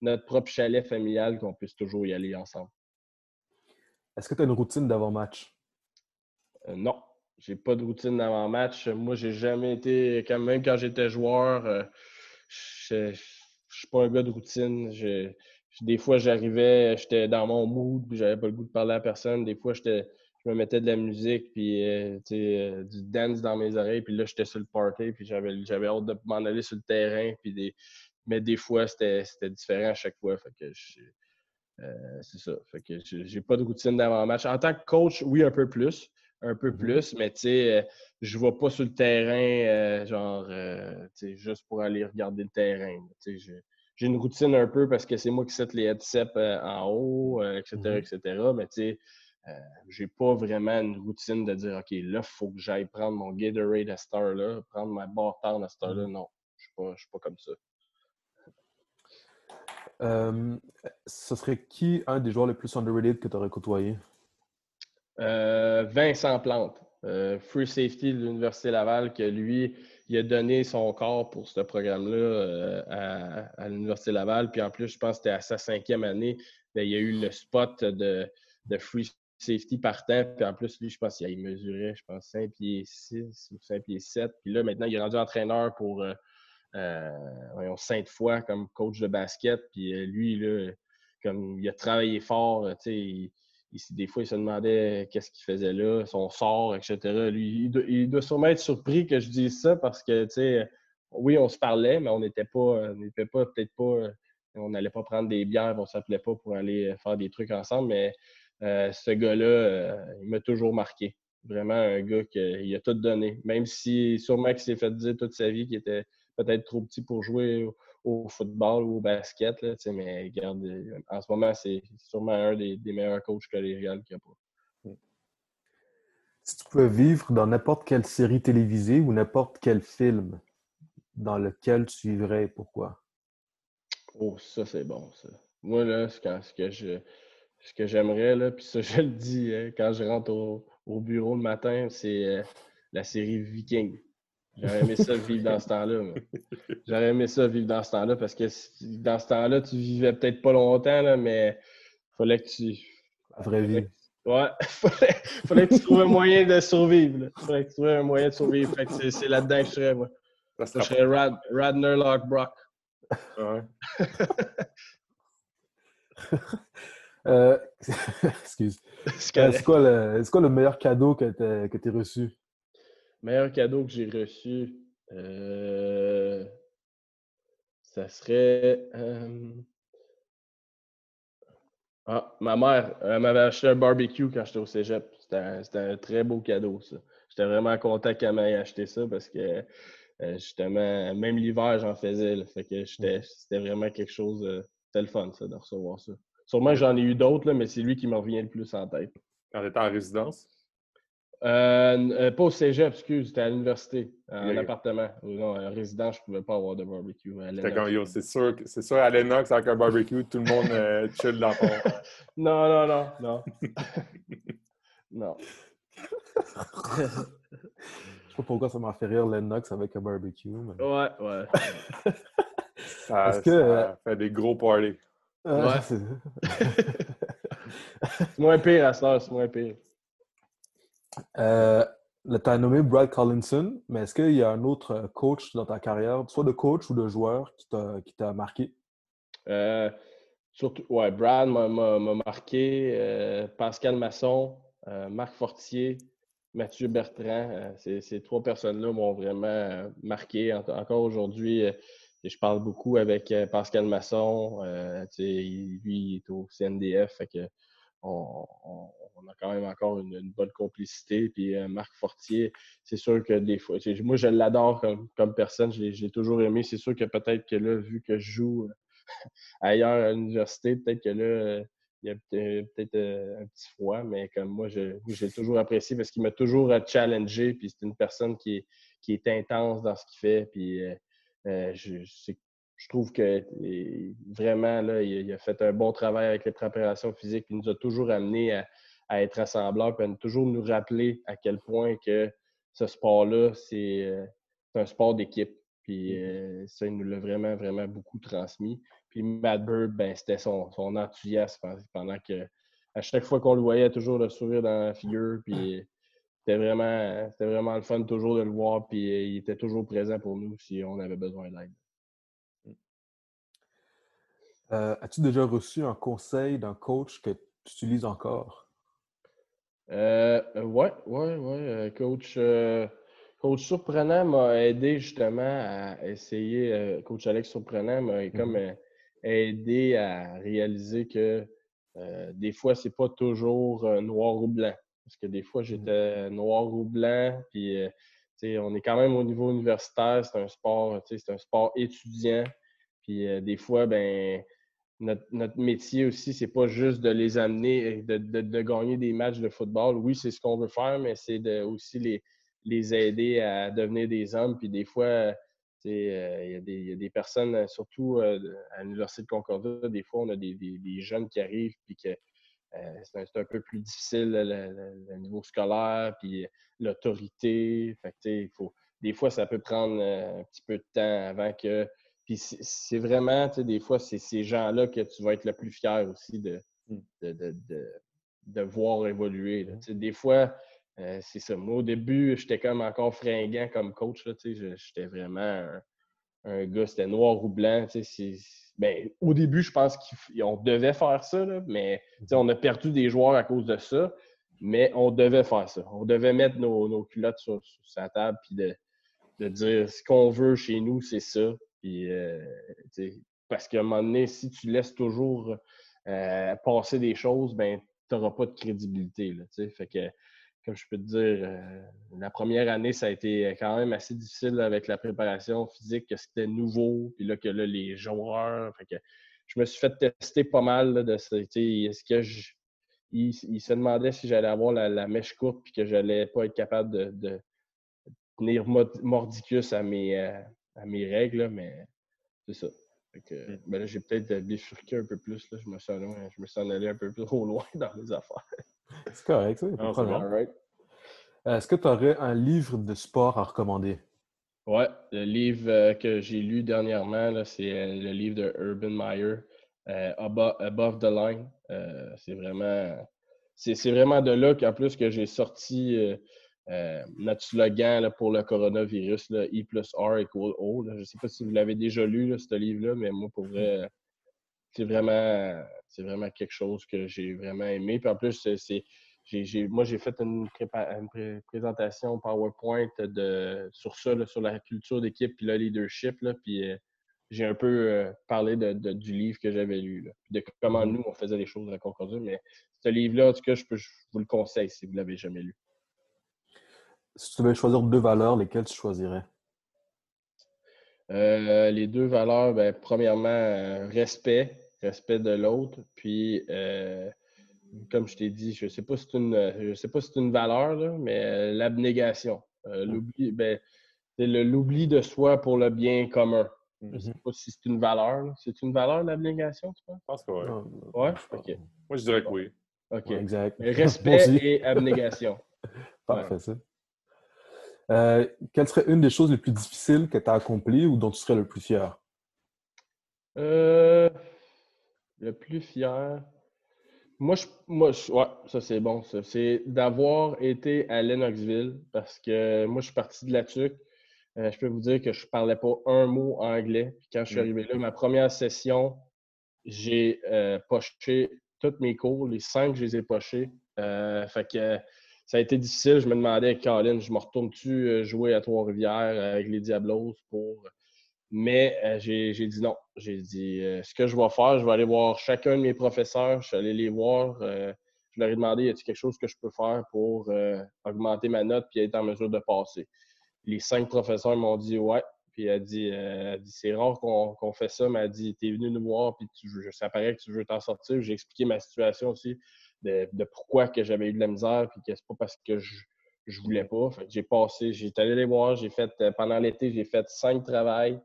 notre propre chalet familial qu'on puisse toujours y aller ensemble. Est-ce que tu as une routine d'avant-match? Non. J'ai pas de routine d'avant-match. Moi, j'ai jamais été, quand même quand j'étais joueur, je suis pas un gars de routine. Des fois, j'arrivais, j'étais dans mon mood, j'avais pas le goût de parler à personne. Des fois, j'étais je me mettais de la musique, puis euh, euh, du dance dans mes oreilles, puis là, j'étais sur le party, puis j'avais, j'avais hâte de m'en aller sur le terrain, puis des... mais des fois, c'était, différent à chaque fois. Fait que euh, c'est ça. Fait que j'ai pas de routine d'avant-match. En tant que coach, oui, un peu plus. un peu Mhm. plus, mais tu sais, je ne vais pas sur le terrain, genre, tu sais, juste pour aller regarder le terrain. Tu sais, J'ai une routine un peu parce que c'est moi qui set les headsets euh, en haut, euh, etc., Mhm. etc. Mais tu sais, euh, j'ai pas vraiment une routine de dire, OK, là, il faut que j'aille prendre mon Gatorade à cette heure-là, prendre ma barre à cette heure-là. Mhm. Non, je ne suis, pas comme ça. Euh, ce serait qui un des joueurs les plus underrated que tu aurais côtoyé? Euh, Vincent Plante, Free Safety de l'Université Laval, que lui, il a donné son corps pour ce programme-là euh, à, l'Université Laval. Puis en plus, je pense que c'était à sa cinquième année, bien, il y a eu le spot de, Free Safety partant. Puis en plus, lui, je pense qu'il mesurait, je pense, 5 pieds 6 ou 5 pieds 7. Puis là, maintenant, il est rendu entraîneur pour euh, euh, fois comme coach de basket. Puis lui, là, comme il a travaillé fort, tu sais, il- des fois, il se demandait qu'est-ce qu'il faisait là, son sort, etc. Lui, il doit, sûrement être surpris que je dise ça parce que, tu sais, oui, on se parlait, mais on n'était pas, n'était pas, peut-être pas, on n'allait pas prendre des bières, on s'appelait pas pour aller faire des trucs ensemble, mais euh, ce gars-là, euh, il m'a toujours marqué. Vraiment un gars qui a tout donné. Même si sûrement qu'il s'est fait dire toute sa vie qu'il était peut-être trop petit pour jouer au, football ou au basket, là, mais regarde, euh, en ce moment, c'est sûrement un des, des meilleurs coachs collégiales qu'il y a pas. Si tu pouvais vivre dans n'importe quelle série télévisée ou n'importe quel film dans lequel tu vivrais et pourquoi? Oh, ça, c'est bon, ça. Moi, là, quand- ce que je ce que j'aimerais, là, puis ça, je le dis hein, quand je rentre au, au bureau le matin, c'est euh, la série Viking. J'aurais aimé ça vivre dans ce temps-là. J'aurais aimé ça vivre dans ce temps-là parce que si- dans ce temps-là, tu vivais peut-être pas longtemps, là, mais fallait que tu. La vraie vie. Ouais, fallait, fallait que tu trouves un moyen de survivre. Là. Fallait que tu trouves un moyen de survivre. Fait que c'est, là-dedans que je serais, moi. Ça Je sera serais Rad, Radner Lockbrock. Ouais. Euh, excuse. C'est Euh. C'est quoi, le, c'est quoi le meilleur cadeau que tu as reçu? Meilleur cadeau que j'ai reçu, euh, ça serait. euh, Ah, ma mère, elle m'avait acheté un barbecue quand j'étais au cégep. C'était un, très beau cadeau, ça. J'étais vraiment content qu'elle m'ait acheté ça parce que, euh, justement, même l'hiver, j'en faisais. là. Fait que j'étais- c'était vraiment quelque chose. euh, C'était le fun, ça, de recevoir ça. Sûrement, j'en ai eu d'autres, mais c'est lui qui me revient le plus en tête. Quand t'étais en résidence? Euh, euh, pas au cégep, excuse, c'était à l'université, en Ok. appartement. Non, en résidence, je pouvais pas avoir de barbecue. à C'était Lennox. comme, yo, c'est sûr, c'est sûr, à Lennox, avec un barbecue, tout le monde euh, chill dans ton. Non, non, non, non. non. Je sais pas pourquoi ça m'a fait rire Lennox avec un barbecue. mais- Ouais, ouais. Ça, Est-ce que, ça euh, fait des gros parties. Euh, Ouais. c'est- C'est moins pire à ça, c'est moins pire. Euh, tu as nommé Brad Collinson, mais est-ce qu'il y a un autre coach dans ta carrière, soit de coach ou de joueur, qui t'a marqué? Euh, surtout, ouais, Brad m'a- m'a m'a marqué, euh, Pascal Masson, Marc Fortier, Mathieu Bertrand. ces, trois personnes-là m'ont vraiment marqué. En- encore aujourd'hui, je parle beaucoup avec Pascal Masson. lui, il est au CNDF. Fait que on- on a quand même encore une, bonne complicité. Puis euh, Marc Fortier, c'est sûr que des fois, moi, je l'adore comme, comme personne. Je l'ai toujours aimé. C'est sûr que peut-être que là, vu que je joue ailleurs à l'université, peut-être que là, euh, il y a peut- peut-être euh, un petit froid, mais comme moi, je, j'ai toujours apprécié parce qu'il m'a toujours euh, challengé, puis c'est une personne qui est, qui est intense dans ce qu'il fait, puis euh, euh, je, trouve que euh, vraiment, là, il, a- fait un bon travail avec les préparations physiques, il nous a toujours amené à, à être rassembleurs, puis à toujours nous rappeler à quel point que ce sport-là, c'est euh, un sport d'équipe. Puis euh, ça, il nous l'a vraiment, vraiment beaucoup transmis. Puis Matt Bird, ben, c'était son, son enthousiasme pendant que à chaque fois qu'on le voyait, toujours le sourire dans la figure. Puis c'était vraiment, c'était vraiment le fun toujours de le voir. Puis euh, il était toujours présent pour nous si on avait besoin d'aide. Euh, As-tu déjà reçu un conseil d'un coach que tu utilises encore? Euh, euh, ouais, ouais, ouais. euh, Coach, euh, coach Surprenant m'a aidé justement à essayer. euh, coach Alex Surprenant m'a comme euh, aidé à réaliser que euh, des fois, c'est pas toujours noir ou blanc. Parce que des fois, mmh j'étais noir ou blanc. Puis, euh, on est quand même au niveau universitaire. C'est un sport, c'est un sport étudiant. Puis, euh, des fois, ben, notre, métier aussi, c'est pas juste de les amener, de, de, gagner des matchs de football. Oui, c'est ce qu'on veut faire, mais c'est de aussi les, les aider à devenir des hommes. Puis des fois, il y, a des personnes, surtout à l'Université de Concordia, des fois, on a des, des jeunes qui arrivent puis que euh, c'est un, peu plus difficile le, niveau scolaire, puis l'autorité. Fait faut, des fois, ça peut prendre euh, un petit peu de temps avant que. Puis c'est vraiment, tu sais, des fois, c'est ces gens-là que tu vas être le plus fier aussi de, mmh. de, voir évoluer. Mmh. Des fois, euh, c'est ça. Moi, au début, j'étais comme encore fringant comme coach. J'étais vraiment un, un gars, c'était noir ou blanc. Ben, au début, je pense qu'on devait faire ça, mais on a perdu des joueurs à cause de ça. Mais on devait faire ça. On devait mettre nos, culottes sur, sa table puis de, dire ce qu'on veut chez nous, c'est ça. Euh, parce qu'à un moment donné, si tu laisses toujours euh, passer des choses, ben, tu n'auras pas de crédibilité. Là, fait que comme je peux te dire, euh, la première année, ça a été quand même assez difficile avec la préparation physique, que c'était nouveau, puis là, que là, les joueurs. Fait que je me suis fait tester pas mal de ça. Est-ce que je. Il, se demandait si j'allais avoir la, mèche courte puis que j'allais pas être capable de, tenir mordicus à mes, à mes règles, mais c'est ça. Que, mm. ben là, j'ai peut-être bifurqué un peu plus. Là. Je, me suis, je me en allé un peu plus trop loin dans les affaires. C'est correct, ça. Euh, est-ce que tu aurais un livre de sport à recommander? Ouais, le livre euh, que j'ai lu dernièrement, c'est euh, le livre de Urban Meyer, Above, the Line. c'est vraiment, c'est, vraiment de là qu'en plus que j'ai sorti notre slogan pour le coronavirus, là, I plus R equal O. Je ne sais pas si vous l'avez déjà lu, ce livre-là, mais moi, pour vrai, c'est vraiment, c'est vraiment quelque chose que j'ai vraiment aimé. Puis en plus, c'est, moi, j'ai fait une, présentation PowerPoint de, sur ça, sur la culture d'équipe puis le leadership. Puis euh, j'ai un peu euh, parlé de, du livre que j'avais lu, de comment mm-hmm. nous, on faisait les choses à Concordia. Mais ce livre-là, en tout cas, je, peux, vous le conseille si vous ne l'avez jamais lu. Si tu devais choisir deux valeurs, lesquelles tu choisirais? Euh, les deux valeurs, ben, premièrement, respect respect de l'autre. Puis, euh, comme je t'ai dit, je ne sais pas si c'est une, sais pas si c'est une valeur, mais euh, l'abnégation. Euh, l'oubli, ben, c'est l'oubli de soi pour le bien commun. Je ne sais mm-hmm. pas si c'est une valeur. C'est une valeur, l'abnégation, tu penses? Je pense que oui. Ouais? OK. Moi, je dirais que oui. OK. exact. Respect et abnégation. Parfait, ça. Quelle serait une des choses les plus difficiles que tu as accomplies ou dont tu serais le plus fier? Euh, le plus fier. Moi, je, moi ouais, ça c'est bon. C'est d'avoir été à Lennoxville parce que moi, je suis parti de la TUC. Euh, je peux vous dire que je ne parlais pas un mot anglais. Puis quand je suis mm. arrivé là, ma première session, j'ai euh, poché tous mes cours. Les cinq, je les ai pochés. Euh, fait que ça a été difficile. Je me demandais, Colin, je me retourne-tu jouer à Trois-Rivières avec les Diablos pour mais euh, j'ai dit non. J'ai dit euh, ce que je vais faire, je vais aller voir chacun de mes professeurs. Je suis allé les voir. Euh, je leur ai demandé y a-t-il quelque chose que je peux faire pour augmenter ma note et être en mesure de passer? Les cinq professeurs m'ont dit ouais. Puis elle dit, dit c'est rare qu'on fait ça, mais elle dit tu es venu nous voir, puis ça paraît que tu veux t'en sortir. J'ai expliqué ma situation aussi, de, pourquoi que j'avais eu de la misère, puis que c'est pas parce que je, je voulais pas. j'ai passé, j'ai allé les voir, j'ai fait pendant l'été, j'ai fait cinq travails.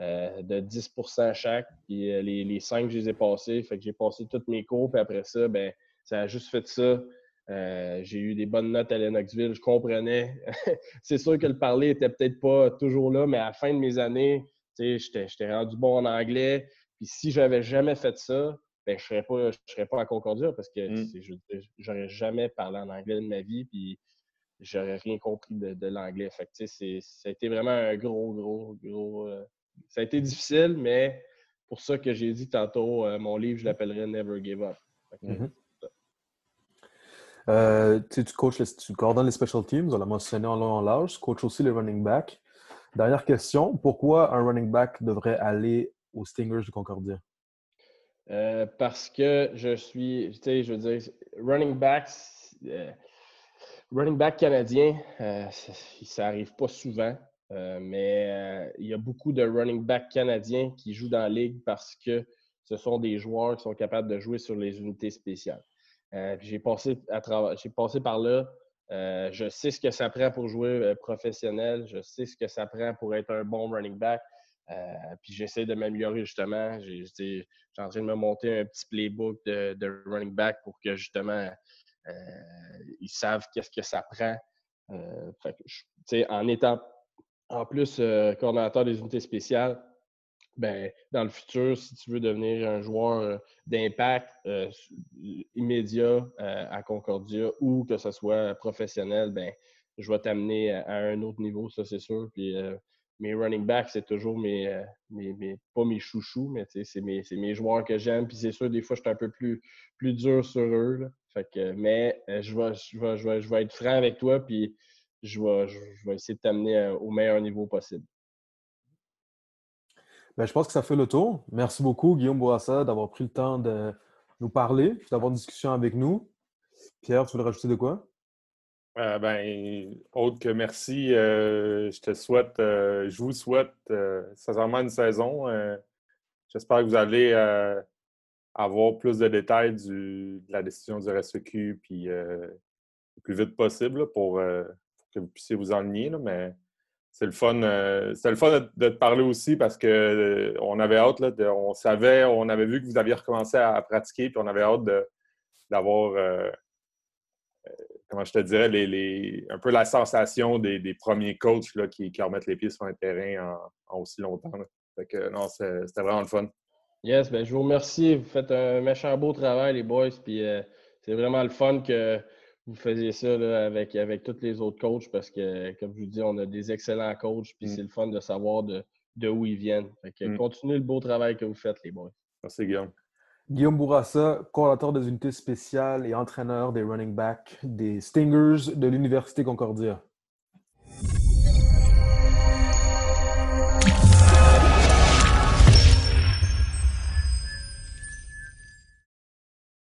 Euh, de 10% chaque. Puis euh, les, les cinq, je les ai passés. Fait j'ai passé toutes mes cours. Puis après ça, ben, ça a juste fait ça. Euh, j'ai eu des bonnes notes à Lennoxville. Je comprenais. c'est sûr que le parler était peut-être pas toujours là, mais à la fin de mes années, j'étais rendu bon en anglais. Puis si j'avais jamais fait ça, ben, je ne serais, pas, serais pas à Concordia parce que mm. je j'aurais jamais parlé en anglais de ma vie. Puis j'aurais rien compris de, l'anglais. Fait que, ça a été vraiment un gros, gros, gros ça a été difficile, mais pour ça que j'ai dit tantôt, euh, mon livre, je l'appellerais Never Give Up. Mhm. Euh, tu coaches, tu coordonnes les special teams, on l'a mentionné en long en large. Tu coaches aussi les running backs. Dernière question, pourquoi un running back devrait aller aux Stingers de Concordia? Euh, parce que je suis, tu sais, je veux dire, running backs, running back canadien, ça n'arrive pas souvent. mais il y a beaucoup de running back canadiens qui jouent dans la ligue parce que ce sont des joueurs qui sont capables de jouer sur les unités spéciales. j'ai passé, passé par là. je sais ce que ça prend pour jouer professionnel. Je sais ce que ça prend pour être un bon running back. Euh, puis j'essaie de m'améliorer justement. J'ai, en train de me monter un petit playbook de, running back pour que justement euh, ils savent qu'est-ce que ça prend. Euh, en étant en plus coordonnateur des unités spéciales, ben, dans le futur, si tu veux devenir un joueur d'impact immédiat à Concordia ou que ce soit professionnel, ben, je vais t'amener à, un autre niveau, ça c'est sûr. Puis mes running backs, c'est toujours mes, euh, mes, pas mes chouchous, mais c'est mes, mes, joueurs que j'aime. Puis c'est sûr, des fois, je suis un peu plus, plus dur sur eux. Fait que, mais euh, je, vais, je, vais, je, être franc avec toi, puis je vais, je vais essayer de t'amener euh, au meilleur niveau possible. Ben, je pense que ça fait le tour. Merci beaucoup, Guillaume Bourassa, d'avoir pris le temps de nous parler, d'avoir une discussion avec nous. Pierre, tu veux rajouter de quoi? Euh, ben, autre que merci, euh, je te souhaite, euh, je vous souhaite sincèrement une saison. J'espère que vous allez avoir plus de détails de la décision du RSEQ puis le plus vite possible pour, que vous puissiez vous enligner. mais c'est le fun. c'est le fun de, te parler aussi parce qu'on avait hâte, on savait, on avait vu que vous aviez recommencé à, pratiquer, puis on avait hâte d'avoir comment je te dirais, les, un peu la sensation des, premiers coachs là, qui, remettent les pieds sur un terrain en, aussi longtemps. non, c'était vraiment le fun. Yes, ben, je vous remercie. Vous faites un méchant beau travail, les boys. Puis euh, c'est vraiment le fun que vous faisiez ça avec, avec tous les autres coachs parce que, comme je vous dis, on a des excellents coachs. Puis mm. c'est le fun de savoir de, où ils viennent. Mm. Continuez le beau travail que vous faites, les boys. Merci, Guillaume. Guillaume Bourassa, coordinateur des unités spéciales et entraîneur des running backs des Stingers de l'Université Concordia.